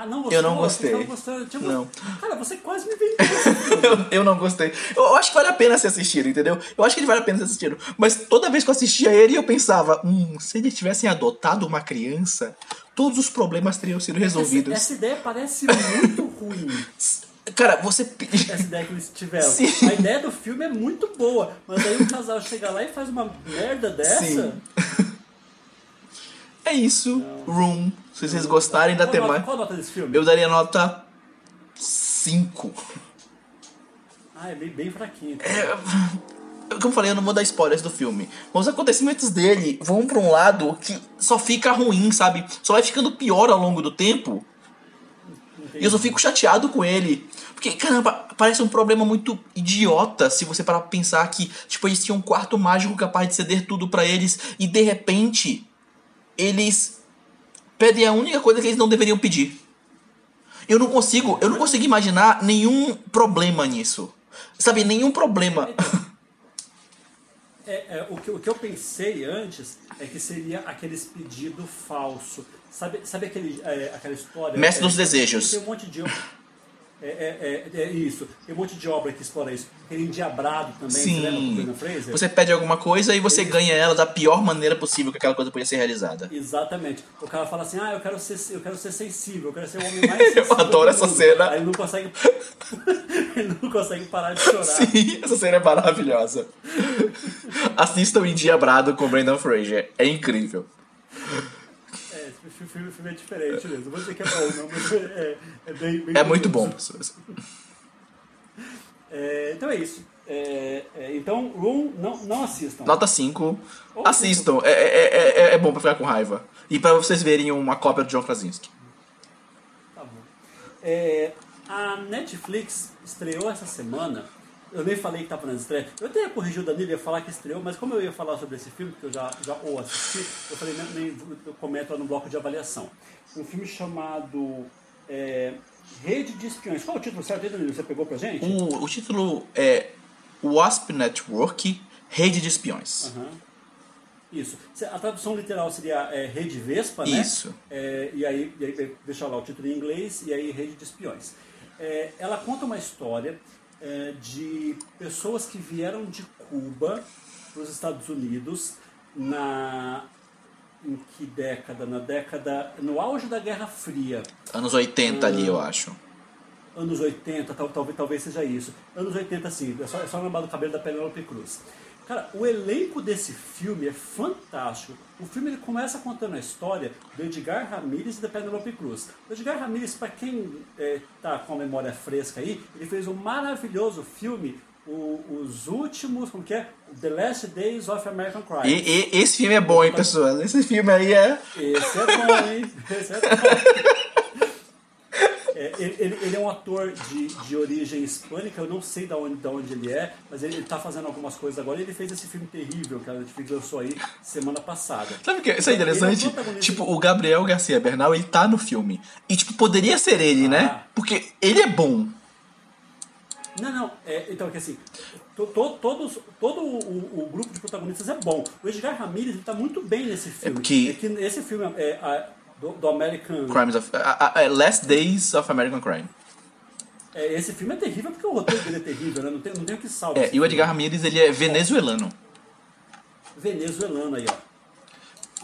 Ah, não, Eu não gostei. Você não gostou? Tipo, Não. Cara, você quase me vendeu. Eu, eu não gostei. Eu acho que vale a pena ser assistido, entendeu? Eu acho que ele vale a pena ser assistido. Mas toda vez que eu assistia ele, eu pensava, hum, se eles tivessem adotado uma criança, todos os problemas teriam sido resolvidos. Essa, essa ideia parece muito ruim. Cara, você. Essa ideia que eles tiveram. Sim. A ideia do filme é muito boa, mas aí o casal chega lá e faz uma merda dessa. Sim. É isso, Room. Se vocês gostarem da temática, qual a nota desse filme? eu daria nota 5. Ah, é bem, bem fraquinho. É, como eu falei, eu não vou dar spoilers do filme. Os acontecimentos dele vão pra um lado que só fica ruim, sabe? Só vai ficando pior ao longo do tempo. E eu só fico chateado com ele. Porque, caramba, parece um problema muito idiota se você parar pra pensar que, tipo, eles tinham um quarto mágico capaz de ceder tudo pra eles e de repente eles pedem a única coisa que eles não deveriam pedir. Eu não consigo, eu não consigo imaginar nenhum problema nisso. Sabe, nenhum problema. É, é, o, que, o que eu pensei antes é que seria aqueles pedido falso. Sabe, sabe aquele, é, aquela história? Mestre é, dos Desejos. Tem um monte de. É, é, é, é isso. Tem um monte de obra que explora isso. Aquele endiabrado também, você o Sim. Fraser? Você pede alguma coisa e você ganha ela da pior maneira possível que aquela coisa podia ser realizada. Exatamente. O cara fala assim, ah, eu quero ser, eu quero ser sensível, eu quero ser o homem mais sensível. adoro do essa cena. Aí ele não consegue. ele não consegue parar de chorar. Sim, essa cena é maravilhosa. Assistam Endiabrado com Brandon Fraser. É incrível. É, o filme, filme é diferente mesmo. Não vou dizer que é bom, não, mas é, é bem, bem É muito bom. É, então é isso. É, é, então, Room, não, não assistam. Nota 5. Ou Assistam. É, é, é, é bom pra ficar com raiva. E pra vocês verem uma cópia do John Krasinski. Tá bom. É, a Netflix estreou essa semana. Eu nem falei que estava nas estreias. Eu até ia corrigir o Danilo, ia falar que estreou, mas como eu ia falar sobre esse filme, que eu já, já o assisti, eu falei, nem, nem, eu comento lá no bloco de avaliação. Um filme chamado é, Rede de Espiões. Qual é o título certo aí, Danilo? Você pegou pra gente? O, o título é Wasp Network Rede de Espiões. Aham. Isso. A tradução literal seria é, Rede Vespa, né? Isso. É, e, aí, e aí deixa lá o título em inglês e aí Rede de Espiões. É, ela conta uma história é, de pessoas que vieram de Cuba para os Estados Unidos na em que década? Na década no auge da Guerra Fria Anos 80 ali, eu acho. anos 80, tal, talvez, talvez seja isso. Anos 80, sim, é só, é só lembrar do cabelo da Penélope Cruz. Cara, o elenco desse filme é fantástico. O filme ele começa contando a história do Edgar Ramirez e da Penélope Cruz. O Edgar Ramirez, para quem está com a memória fresca aí, ele fez um maravilhoso filme, o- Os Últimos, como que é? The Last Days of American Crime. E, e- esse filme é bom, hein, pessoal? Esse filme aí é. Esse é bom, hein? Esse é bom. É, ele, ele- ele é um ator de, de origem hispânica, eu não sei de onde, de onde ele é, mas ele está fazendo algumas coisas agora. Ele fez esse filme terrível que a Netflix lançou aí semana passada. Sabe o que? Isso é Ele é o interessante? protagonista. tipo, o Gabriel Garcia Bernal, ele tá no filme. E, tipo, poderia ser ele, Ah. né? Porque ele é bom. Não, não, é, então é que assim, to, to- todos, todo o, o- grupo de protagonistas é bom. O Edgar Ramirez está muito bem nesse filme. porque- É que esse filme é, a- do, do American. Crimes of. a- a- Last Days of American Crime. é, esse filme é terrível porque o roteiro dele é terrível, né? Não tem, não tem o que salvar. É, e o Edgar Ramirez, ele é venezuelano. venezuelano aí, ó.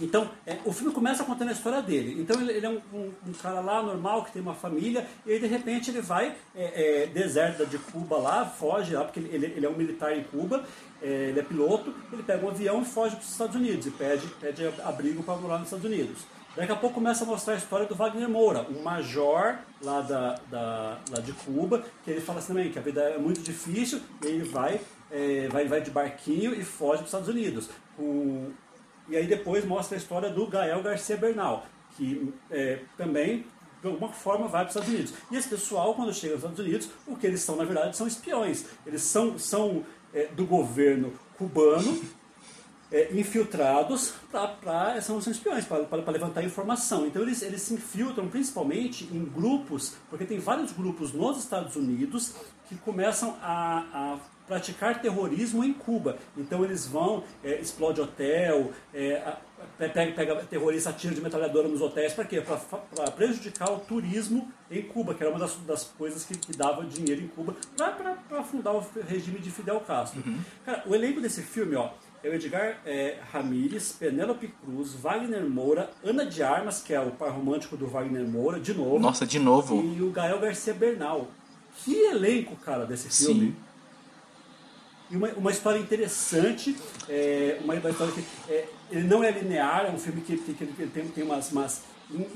Então, é, o filme começa contando a história dele. Então, ele, ele é um, um- um cara lá normal que tem uma família e aí de repente ele vai, é, é, deserta de Cuba lá, foge lá, porque ele, ele- ele é um militar em Cuba, é, ele é piloto, ele pega um avião e foge para os Estados Unidos e pede, pede abrigo para morar nos Estados Unidos. Daqui a pouco começa a mostrar a história do Wagner Moura, um major lá, da, da- lá de Cuba, que ele fala assim também que a vida é muito difícil, e ele vai, é, vai, vai de barquinho e foge para os Estados Unidos. E aí depois mostra a história do Gael Garcia Bernal, que é, também, de alguma forma, vai para os Estados Unidos. E esse pessoal, quando chega aos Estados Unidos, o que eles são, na verdade, são espiões. Eles são, são é, do governo cubano é, infiltrados para são, são espiões, para levantar informação. Então eles, eles se infiltram principalmente em grupos, porque tem vários grupos nos Estados Unidos que começam a, a praticar terrorismo em Cuba. Então eles vão, é, explode hotel, é, pega, pega terrorista, atira de metralhadora nos hotéis, para quê? Para prejudicar o turismo em Cuba, que era uma das, das coisas que, que dava dinheiro em Cuba, para fundar o regime de Fidel Castro. Uhum. Cara, o elenco desse filme, ó, é o Edgar é, Ramírez, Penélope Cruz, Wagner Moura, Ana de Armas, que é o par romântico do Wagner Moura, de novo. Nossa, de novo. E o Gael Garcia Bernal. Que elenco, cara, desse filme. Sim. E uma, uma história interessante, é, uma, uma, história que é, ele não é linear, é um filme que, que, que tem, tem umas, umas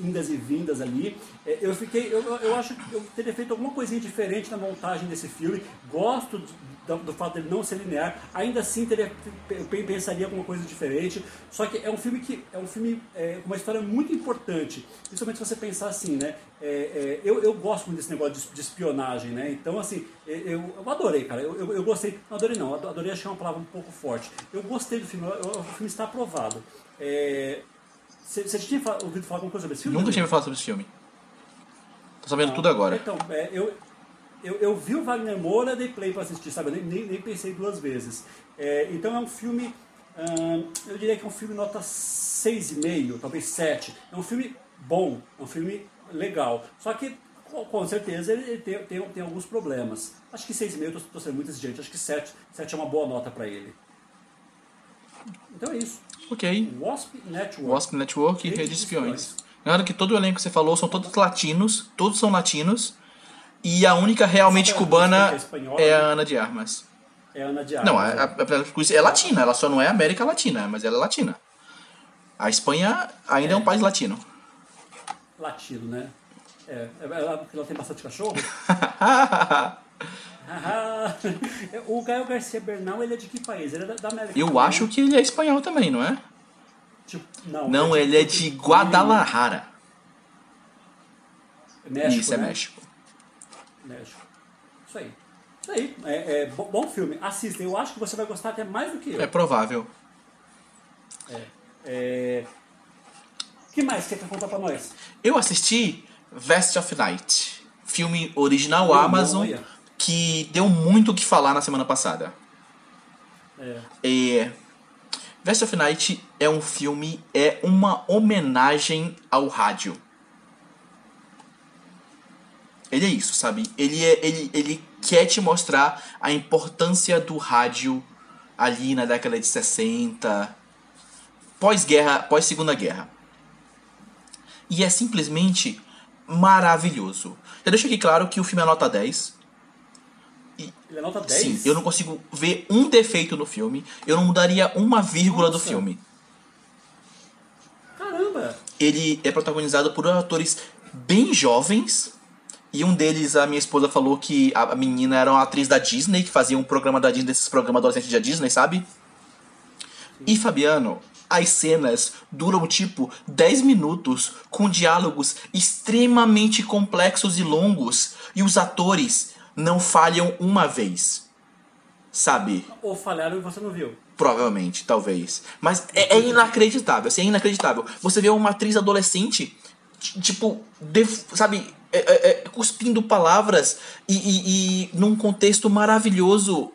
indas e vindas ali. É, eu fiquei, eu, eu acho que eu teria feito alguma coisinha diferente na montagem desse filme. Gosto do, do fato dele não ser linear. Ainda assim teria, pensaria alguma coisa diferente. Só que é um filme que é um filme é, uma história muito importante. Principalmente se você pensar assim, né? É, é, eu, eu gosto muito desse negócio de, de espionagem, né? Então assim, eu, eu adorei, cara. Eu, eu, eu, gostei. Não adorei não. Adorei é uma palavra um pouco forte. Eu gostei do filme. o filme está aprovado. É, você, você tinha ouvido falar alguma coisa sobre esse filme? Nunca tinha ouvido falar sobre esse filme. Tô sabendo Não. tudo agora. Então, é, eu, eu, eu, vi o Wagner Moura, dei play pra assistir, sabe? Eu nem, nem, nem pensei duas vezes. É, então é um filme, hum, eu diria que é um filme nota 6,5, talvez 7. É um filme bom, é um filme legal. Só que, com certeza, ele tem, tem, tem alguns problemas. Acho que 6,5 eu tô, sendo muito exigente. Acho que 7, 7 é uma boa nota para ele. Então é isso. Ok. Wasp Network. Wasp Network e Rede de Espiões. Lembrando que todo o elenco que você falou são todos latinos, todos são latinos. E a única realmente cubana é, é a Ana de Armas. É a Ana de Armas. Não, a, a, a, é latina, ela só não é América Latina, mas ela é latina. A Espanha ainda é, é um país latino. Latino, né? É, ela, ela tem bastante cachorro? o Gael Garcia Bernal, ele é de que país? Ele é da América Eu acho que ele é espanhol também, não é? Tipo, não, não é ele é de Guadalajara. México, Isso, é né? México. México. Isso aí. Isso aí. É, é, bom filme. Assista. Eu acho que você vai gostar até mais do que eu. É provável. É. é... O que mais você quer contar pra nós? Eu assisti Vest of Night. Filme original Amazon que deu muito o que falar na semana passada. É. é Vest of Night é um filme, é uma homenagem ao rádio. Ele é isso, sabe? Ele, é, ele, ele quer te mostrar a importância do rádio ali na década de 60, pós-guerra, pós-segunda guerra. E é simplesmente maravilhoso. Eu deixo aqui claro que o filme é nota 10. Ele é nota 10? Sim, eu não consigo ver um defeito no filme. Eu não mudaria uma vírgula Nossa. do filme. Caramba! Ele é protagonizado por atores bem jovens. E um deles, a minha esposa falou que a menina era uma atriz da Disney, que fazia um programa da Disney, desses programas adolescentes da Disney, sabe? E Fabiano, as cenas duram tipo 10 minutos, com diálogos extremamente complexos e longos, e os atores não falham uma vez. Sabe? Ou falharam e você não viu. Provavelmente, talvez. Mas é, é inacreditável, assim, é inacreditável. Você vê uma atriz adolescente, tipo, sabe, é, é, é, cuspindo palavras e, e, e num contexto maravilhoso,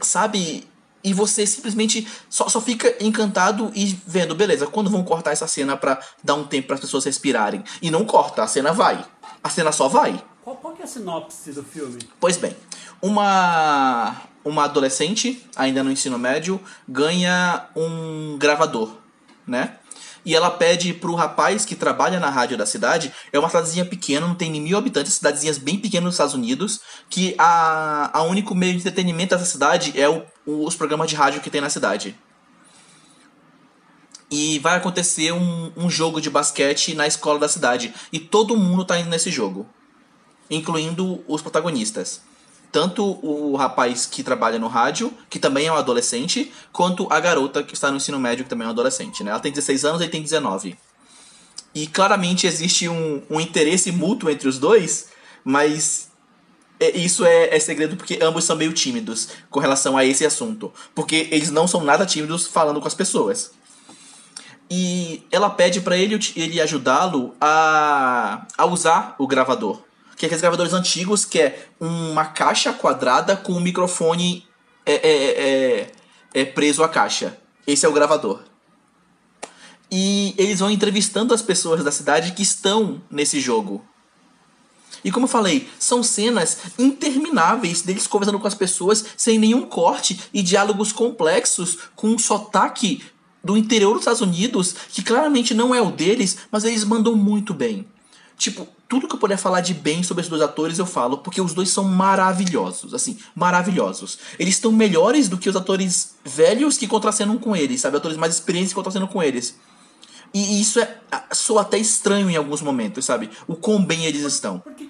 sabe? E você simplesmente só, só fica encantado e vendo, beleza, quando vão cortar essa cena para dar um tempo para as pessoas respirarem? E não corta, a cena vai. A cena só vai. Qual, qual é a sinopse do filme? Pois bem, uma, uma adolescente, ainda no ensino médio, ganha um gravador, né? E ela pede pro rapaz que trabalha na rádio da cidade, é uma cidadezinha pequena, não tem nem mil habitantes, cidadezinhas bem pequenas nos Estados Unidos, que a, a único meio de entretenimento dessa cidade é o, os programas de rádio que tem na cidade. E vai acontecer um, um jogo de basquete na escola da cidade. E todo mundo tá indo nesse jogo incluindo os protagonistas. Tanto o rapaz que trabalha no rádio, que também é um adolescente, quanto a garota que está no ensino médio, que também é um adolescente. Né? Ela tem 16 anos, ele tem 19. E claramente existe um, um interesse mútuo entre os dois, mas é, isso é, é segredo porque ambos são meio tímidos com relação a esse assunto. Porque eles não são nada tímidos falando com as pessoas. E ela pede para ele, ele ajudá-lo a, a usar o gravador. Que é aqueles gravadores antigos, que é uma caixa quadrada com um microfone é, é, é, é preso à caixa. Esse é o gravador. E eles vão entrevistando as pessoas da cidade que estão nesse jogo. E como eu falei, são cenas intermináveis deles conversando com as pessoas sem nenhum corte e diálogos complexos com um sotaque do interior dos Estados Unidos que claramente não é o deles, mas eles mandam muito bem. Tipo, tudo que eu puder falar de bem sobre esses dois atores eu falo, porque os dois são maravilhosos, assim, maravilhosos. Eles estão melhores do que os atores velhos que contracenam com eles, sabe? Atores mais experientes que contracenam com eles. E isso é soa até estranho em alguns momentos, sabe? O quão bem eles estão. Por que,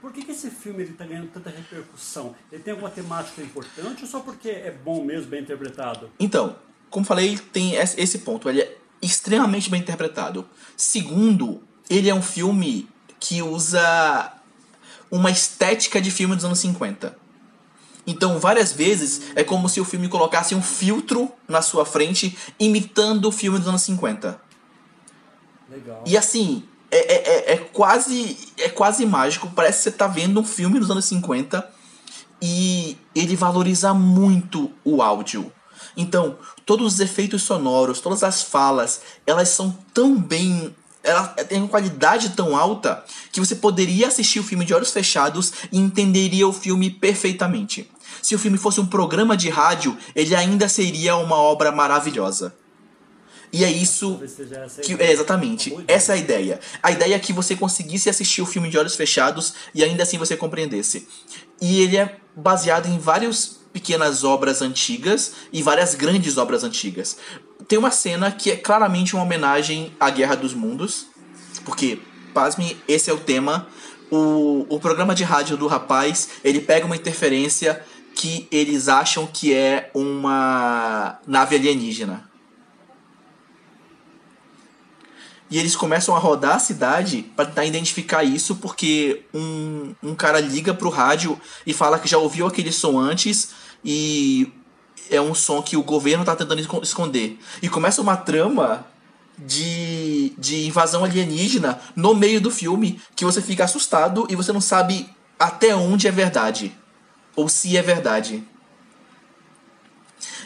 por que, que esse filme ele tá ganhando tanta repercussão? Ele tem alguma temática importante ou só porque é bom mesmo, bem interpretado? Então, como falei, tem esse ponto. Ele é extremamente bem interpretado. Segundo, ele é um filme que usa uma estética de filme dos anos 50. Então, várias vezes é como se o filme colocasse um filtro na sua frente, imitando o filme dos anos 50. Legal. E assim, é, é, é, é quase é quase mágico. Parece que você está vendo um filme dos anos 50 e ele valoriza muito o áudio. Então, todos os efeitos sonoros, todas as falas, elas são tão bem. Ela tem uma qualidade tão alta que você poderia assistir o filme de olhos fechados e entenderia o filme perfeitamente. Se o filme fosse um programa de rádio, ele ainda seria uma obra maravilhosa. E é isso que é exatamente essa é a ideia. A ideia é que você conseguisse assistir o filme de olhos fechados e ainda assim você compreendesse. E ele é baseado em várias pequenas obras antigas e várias grandes obras antigas. Tem uma cena que é claramente uma homenagem à Guerra dos Mundos, porque, pasme, esse é o tema. O, o programa de rádio do rapaz, ele pega uma interferência que eles acham que é uma nave alienígena. E eles começam a rodar a cidade para tentar identificar isso, porque um, um cara liga pro rádio e fala que já ouviu aquele som antes e é um som que o governo tá tentando esconder. E começa uma trama de, de invasão alienígena no meio do filme que você fica assustado e você não sabe até onde é verdade. Ou se é verdade.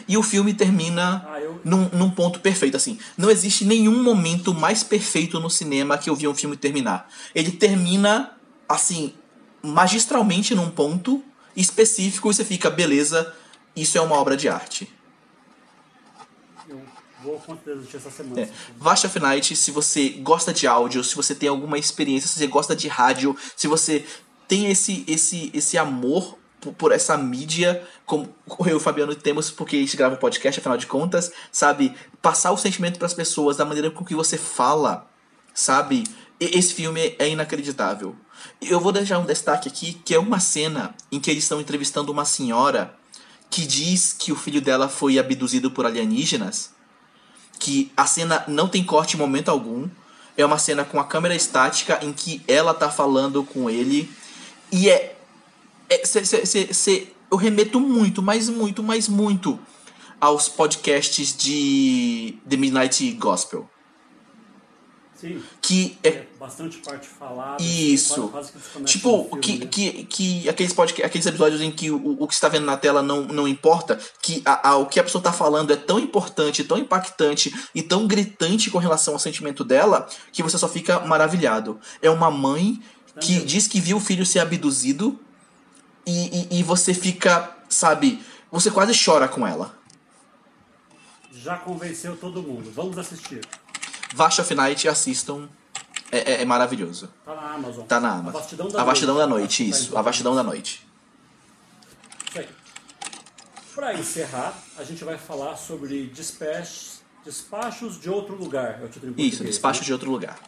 E o filme termina ah, eu... num, num ponto perfeito, assim. Não existe nenhum momento mais perfeito no cinema que eu vi um filme terminar. Ele termina, assim, magistralmente num ponto específico e você fica, beleza, isso é uma obra de arte. Eu vou assistir essa semana. É. Vast of Night, se você gosta de áudio, se você tem alguma experiência, se você gosta de rádio, se você tem esse, esse, esse amor por, por, essa mídia, como eu e o Fabiano temos, porque a gente grava um podcast, afinal de contas, sabe? Passar o sentimento para as pessoas da maneira com que você fala, sabe? Esse filme é inacreditável. Eu vou deixar um destaque aqui, que é uma cena em que eles estão entrevistando uma senhora que diz que o filho dela foi abduzido por alienígenas. Que a cena não tem corte em momento algum. É uma cena com a câmera estática em que ela tá falando com ele. E é é, cê, cê, cê, eu remeto muito, mas muito, mas muito aos podcasts de The Midnight Gospel. Sim. Que é, é bastante parte falada. Isso. Quase, quase que tipo, filme, que, né? que, que aqueles, podcast, aqueles episódios em que o, o que está vendo na tela não, não importa, que a, a, o que a pessoa está falando é tão importante, tão impactante e tão gritante com relação ao sentimento dela, que você só fica maravilhado. É uma mãe que diz que viu o filho ser abduzido e, e, e você fica, sabe, você quase chora com ela. Já convenceu todo mundo. Vamos assistir. Vast of Night, assistam. É, é, é, maravilhoso. Tá na Amazon. Tá na Amazon. A Vastidão da, a vastidão noite. da Noite, isso. A Vastidão da Noite. Isso aí. Pra encerrar, a gente vai falar sobre despachos, despachos de outro lugar. É o título em Isso, Despachos né? de outro lugar.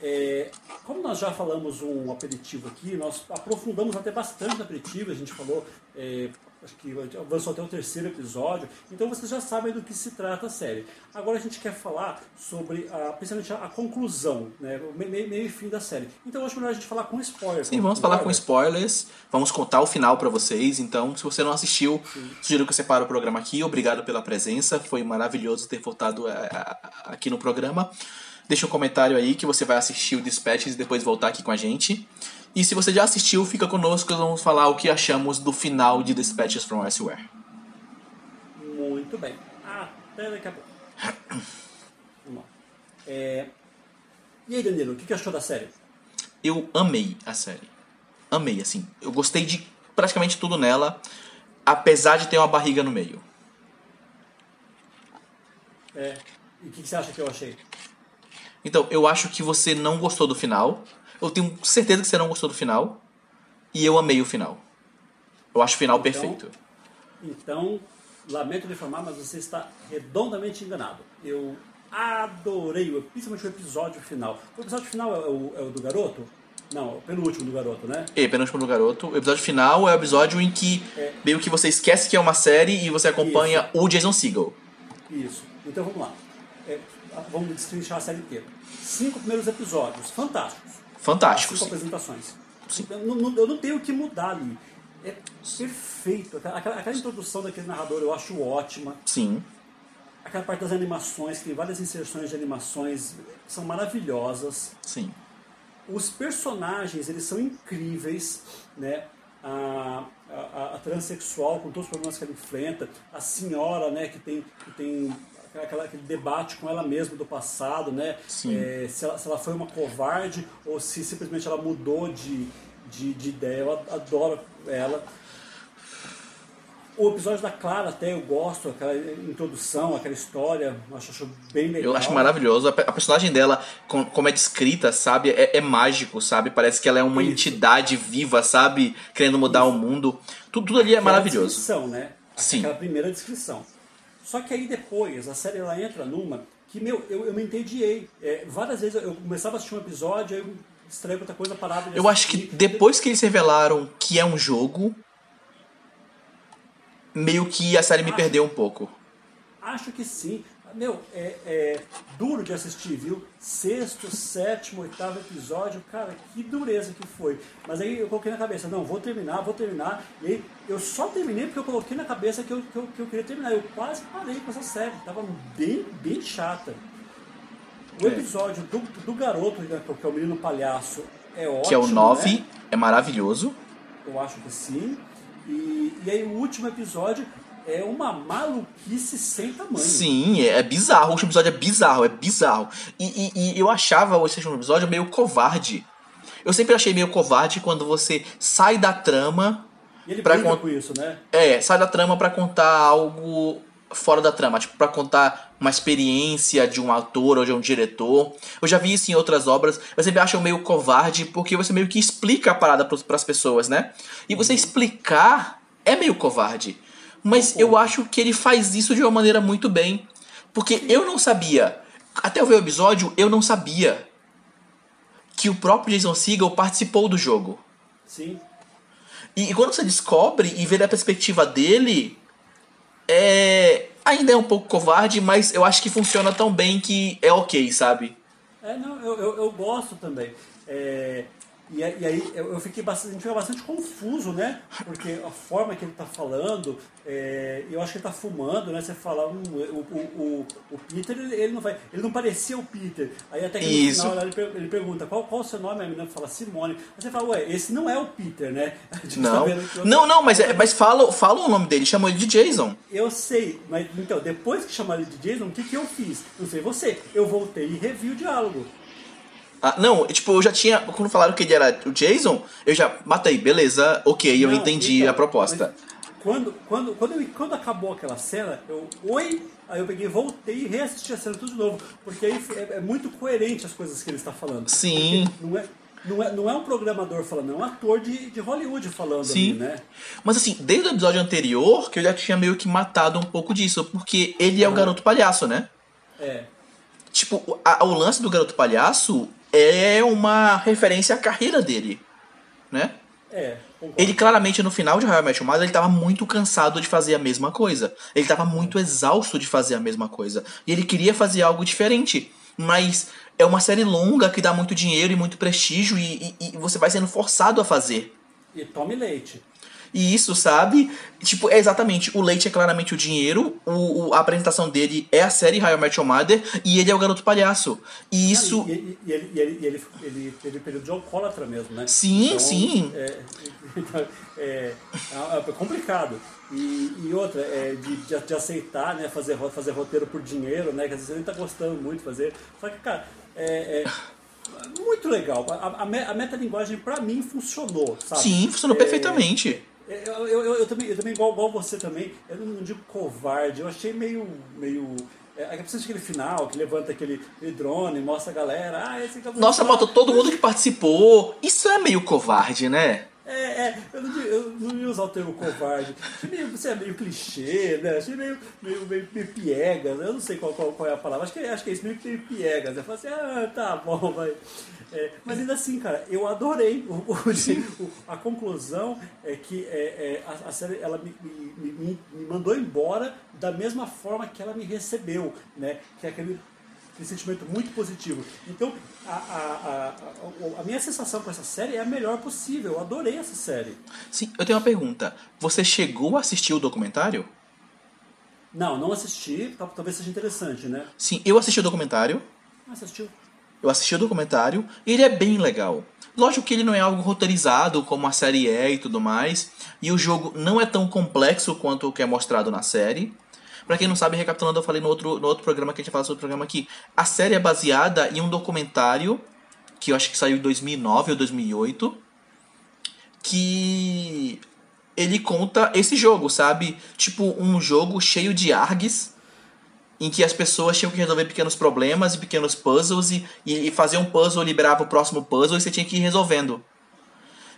É, como nós já falamos um aperitivo aqui, nós aprofundamos até bastante no aperitivo, a gente falou é, acho que avançou até o terceiro episódio, então vocês já sabem do que se trata a série. Agora a gente quer falar sobre, a, principalmente, a, a conclusão, né, o meio, meio e fim da série. Então acho melhor a gente falar com spoilers. Sim, vamos falar com spoilers, vamos contar o final para vocês, então se você não assistiu, Sim. sugiro que você pare o programa aqui, obrigado pela presença, foi maravilhoso ter voltado a, a, aqui no programa. Deixa um comentário aí que você vai assistir o Dispatches e depois voltar aqui com a gente. E se você já assistiu, fica conosco, vamos falar o que achamos do final de Dispatches from Elsewhere. Muito bem. Até daqui a pouco. Vamos lá. É... E aí, Danilo, o que achou da série? Eu amei a série. Amei, assim. Eu gostei de praticamente tudo nela, apesar de ter uma barriga no meio. É. E o que você acha que eu achei? Então, eu acho que você não gostou do final. Eu tenho certeza que você não gostou do final. E eu amei o final. Eu acho o final então, perfeito. Então, lamento de informar, mas você está redondamente enganado. Eu adorei, principalmente o episódio final. O episódio final é o, é o do garoto? Não, o penúltimo do garoto, né? É, penúltimo do garoto. O episódio final é o episódio em que é. meio que você esquece que é uma série e você acompanha Isso. o Jason Segel. Isso. Então vamos lá. É, vamos destrinchar a série inteira. Cinco primeiros episódios, fantásticos. Fantásticos. Cinco apresentações. Sim. Eu, não, eu não tenho o que mudar ali. É perfeito. Aquela, aquela, introdução daquele narrador eu acho ótima. Sim. Aquela parte das animações, que tem várias inserções de animações, são maravilhosas. Sim. Os personagens, eles são incríveis, né? A, a, a, transexual, com todos os problemas que ela enfrenta, a senhora, né, que tem, que tem aquela, aquele debate com ela mesma do passado, né? É, se, ela, se, ela, foi uma covarde ou se simplesmente ela mudou de, de, de ideia. Eu adoro ela. O episódio da Clara até eu gosto, aquela introdução, aquela história, acho, acho bem legal. Eu acho maravilhoso. A personagem dela, como é descrita, sabe, é, é mágico, sabe? Parece que ela é uma Isso. entidade viva, sabe? Querendo mudar Isso. o mundo. Tudo, tudo ali é Aquela maravilhoso. Descrição, né? Sim. Aquela primeira descrição. Só que aí depois, a série ela entra numa que, meu, eu, eu me entediei. É, várias vezes eu começava a assistir um episódio, aí eu estranho outra coisa parada. De eu acho que depois que eles revelaram que é um jogo, meio que a série me perdeu um pouco. Acho que sim. Meu, é, é, duro de assistir, viu? Sexto, sétimo, oitavo episódio, cara, que dureza que foi. Mas aí eu coloquei na cabeça, não, vou terminar, vou terminar. E aí eu só terminei porque eu coloquei na cabeça que eu, que eu, que eu queria terminar. Eu quase parei com essa série, tava bem, bem chata. O é. episódio do, do garoto, né, que é o menino palhaço, é ótimo. Que é o 9, né? é maravilhoso. Eu acho que sim. E, e aí o último episódio é uma maluquice sem tamanho. Sim, é, é bizarro. O último episódio é bizarro, é bizarro. E, e, e eu achava o último episódio meio covarde. Eu sempre achei meio covarde quando você sai da trama. E ele pra con... com isso, né? É, sai da trama para contar algo fora da trama, tipo, pra contar uma experiência de um ator ou de um diretor. Eu já vi isso em outras obras, eu sempre acho meio covarde, porque você meio que explica a parada para as pessoas, né? E você uhum. explicar é meio covarde. Mas eu acho que ele faz isso de uma maneira muito bem. Porque eu não sabia, até eu ver o episódio, eu não sabia que o próprio Jason Segel participou do jogo. Sim. E, e quando você descobre e vê da perspectiva dele, é ainda é um pouco covarde, mas eu acho que funciona tão bem que é ok, sabe? É, não, eu, eu, eu gosto também. É, e, aí eu, fiquei bastante, a gente fica bastante confuso, né? Porque a forma que ele está falando, é, eu acho que ele está fumando, né? Você fala, hum, o, o, o, Peter, ele, não vai. Ele não parecia o Peter. Aí até que no Isso. final ele, pergunta qual, qual o seu nome, a menina fala Simone. Aí você fala, ué, esse não é o Peter, né? Não, tá não, não, mas, é, mas fala, fala o nome dele, chamou ele de Jason. Eu sei, mas então, depois que chamaram ele de Jason, o que, que eu fiz? Não sei você, eu voltei e revi o diálogo. Ah, não, tipo, eu já tinha. Quando falaram que ele era o Jason, eu já matei, beleza, ok, eu não, entendi então, a proposta. Quando, quando, quando, eu, quando acabou aquela cena, eu. Oi! Aí eu peguei, voltei e reassisti a cena tudo de novo. Porque aí é, é muito coerente as coisas que ele está falando. Sim. não é, não é, não é um programador falando, é um ator de, de Hollywood falando Sim. Ali, né? Mas assim, desde o episódio anterior, que eu já tinha meio que matado um pouco disso, porque ele é o garoto palhaço, né? É. Tipo, a, o lance do garoto palhaço é uma referência à carreira dele, né? É. Ele claramente no final de Your Mother ele tava muito cansado de fazer a mesma coisa. Ele tava muito exausto de fazer a mesma coisa. E ele queria fazer algo diferente. Mas é uma série longa que dá muito dinheiro e muito prestígio e, e, e você vai sendo forçado a fazer. E tome leite. E isso, sabe? Tipo, é exatamente, o leite é claramente o dinheiro, o, o- a apresentação dele é a série How I Met Your Mother e ele é o garoto palhaço. E isso. E, e- e ele, e ele, e ele, ele teve período de alcoólatra mesmo, né? Sim, sim. É, é, é- é complicado. E, e outra, é de, de, de aceitar, né? Fazer, fazer roteiro por dinheiro, né? Que às vezes você nem tá gostando muito de fazer. Só que, cara, é. é muito legal. A, a, a metalinguagem, pra mim, funcionou, sabe? Sim, funcionou É, perfeitamente. Eu, eu, eu, eu também, eu também igual, igual você também, eu não, não digo covarde, eu achei meio. meio é, é aquele final, que levanta aquele, aquele drone, mostra a galera. Ah, esse de Nossa, matou todo mundo que participou. Isso é meio covarde, né? É, é, eu não, eu não ia usar o termo covarde. Achei meio, você é meio clichê, né? Achei meio, meio, meio, meio piegas. Eu não sei qual, qual, qual é a palavra. Acho que, acho que é isso, meio, meio piegas. Eu falo assim, ah, tá bom, vai. É, mas ainda assim, cara, eu adorei. O, o- o- a conclusão é que é, é, a, a série ela me, me, me, me mandou embora da mesma forma que ela me recebeu, né? Que é aquele sentimento muito positivo. Então, a, a, a, a, minha sensação com essa série é a melhor possível. Eu adorei essa série. Sim, eu tenho uma pergunta. Você chegou a assistir o documentário? Não, não assisti, tal- talvez seja interessante, né? Sim, eu assisti o documentário. Não assistiu? Eu assisti o documentário e ele é bem legal. Lógico que ele não é algo roteirizado como a série é e tudo mais. E o jogo não é tão complexo quanto o que é mostrado na série. Pra quem não sabe, recapitulando, eu falei no outro, no outro programa que a gente fala sobre o programa aqui. A série é baseada em um documentário que eu acho que saiu em 2009 ou 2008. Que ele conta esse jogo, sabe? Tipo, um jogo cheio de args em que as pessoas tinham que resolver pequenos problemas e pequenos puzzles e, e fazer um puzzle liberava o próximo puzzle e você tinha que ir resolvendo.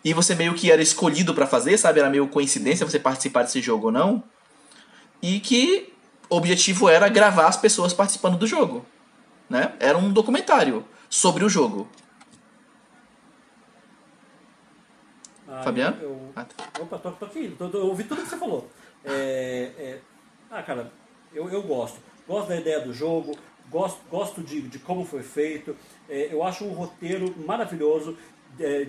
E você meio que era escolhido pra fazer, sabe? Era meio coincidência você participar desse jogo ou não. E que o objetivo era gravar as pessoas participando do jogo. Né? Era um documentário sobre o jogo. Ah, Fabiano? Eu, eu- Ah, tá. Opa, tô, tô aqui. Tô- tô- eu ouvi tudo que você falou. É, é, ah, cara, eu, eu gosto. Gosto da ideia do jogo, gosto, gosto de, de como foi feito. É, eu acho um roteiro maravilhoso. É,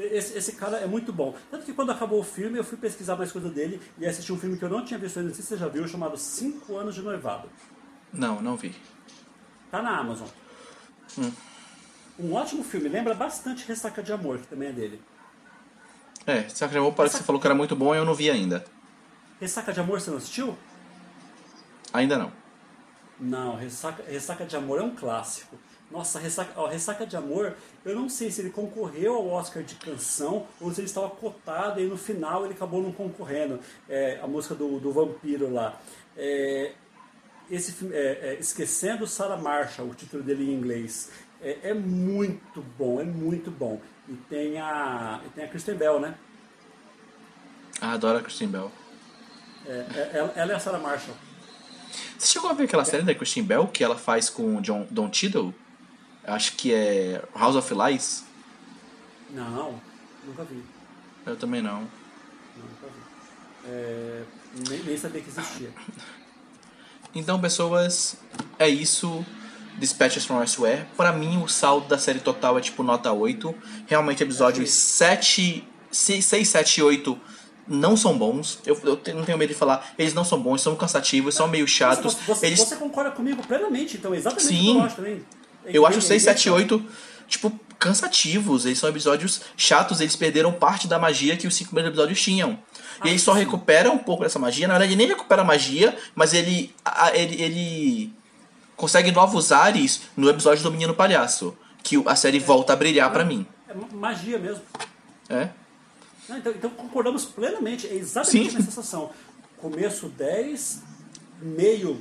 esse, esse cara é muito bom. Tanto que quando acabou o filme, eu fui pesquisar mais coisa dele e assisti um filme que eu não tinha visto ainda, não sei se você já viu, chamado Cinco Anos de Noivado. Não, não vi. Tá na Amazon. Um ótimo filme, lembra bastante Ressaca de Amor, que também é dele. É, Sacra Amor parece que você falou que era muito bom e eu não vi ainda. Ressaca de Amor você não assistiu? Ainda não. Não, Ressaca, Ressaca de Amor é um clássico. Nossa, Ressaca, ó, Ressaca de Amor, eu não sei se ele concorreu ao Oscar de canção ou se ele estava cotado e no final ele acabou não concorrendo. É, a música do, do vampiro lá. É, esse filme, é, é, Esquecendo Sarah Marshall, o título dele em inglês. É, é muito bom, é muito bom. E tem a, e tem a Kristen Bell, né? Ah, adoro a Christine Bell. É, ela, ela é a Sarah Marshall. Você chegou a ver aquela série da Christine Bell que ela faz com o John, Don Cheadle? Acho que é House of Lies. Não, nunca vi. Eu também não. Nunca vi. É, nem, nem sabia que existia. Então, pessoas, é isso. Dispatches from Elsewhere. Pra mim, o saldo da série total é tipo nota 8. Realmente, episódios 7, 6, 7 e 8 não são bons. Eu, eu não tenho medo de falar. Eles não são bons, são cansativos, são meio chatos. Você, você, Eles você concorda comigo plenamente, então, exatamente o Sim. que eu acho também. É Eu acho é 6, bem 7 e chato. 8, tipo, cansativos. Eles são episódios chatos, eles perderam parte da magia que os cinco primeiros episódios tinham. E Ah, ele só sim. recupera um pouco dessa magia. Na verdade, ele nem recupera a magia, mas ele, ele, ele consegue novos ares no episódio do Menino Palhaço. Que a série volta a brilhar pra mim. É ma- magia mesmo. É? Não, então, então concordamos plenamente. É exatamente Sim. a sensação. Começo 10, meio,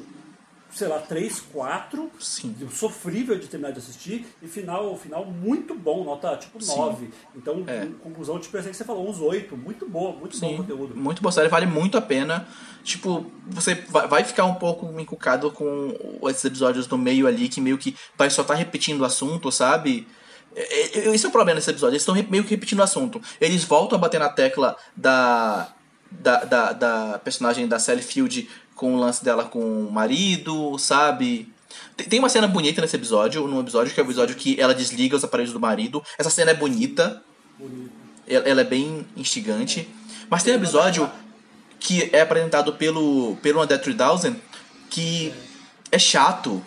sei lá, 3, 4. Sim. Sofrível de terminar de assistir. E final, final muito bom, nota tipo Sim. 9. Então, É. conclusão, tipo, essa que você falou, uns 8. Muito bom, muito bom Sim, conteúdo. muito boa série, vale muito a pena. Tipo, você vai vai ficar um pouco encucado com esses episódios no meio ali, que meio que parece só tá repetindo o assunto, sabe? É, é, esse é o problema nesse episódio. Eles estão meio que repetindo o assunto. Eles voltam a bater na tecla da. Da, da, da personagem da Sally Field com o lance dela com o marido, sabe? Tem uma cena bonita nesse episódio, num episódio que é o episódio que ela desliga os aparelhos do marido. Essa cena é bonita. bonita. Ela, ela, é bem instigante. Mas tem um episódio que é apresentado pelo, pelo André 3000 que é chato.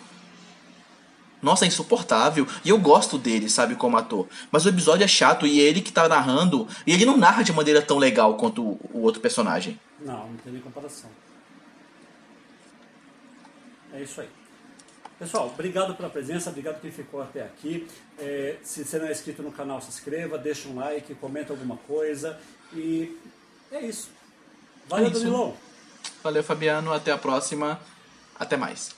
Nossa, é insuportável. E eu gosto dele, sabe, como ator. Mas o episódio é chato e é ele que tá narrando. E ele não narra de maneira tão legal quanto o, o outro personagem. Não, não tem nem comparação. É isso aí. Pessoal, obrigado pela presença, obrigado quem ficou até aqui. É, se você não é inscrito no canal, se inscreva, deixa um like, comenta alguma coisa. E é isso. Valeu, é isso. Danilão. Valeu, Fabiano. Até a próxima. Até mais.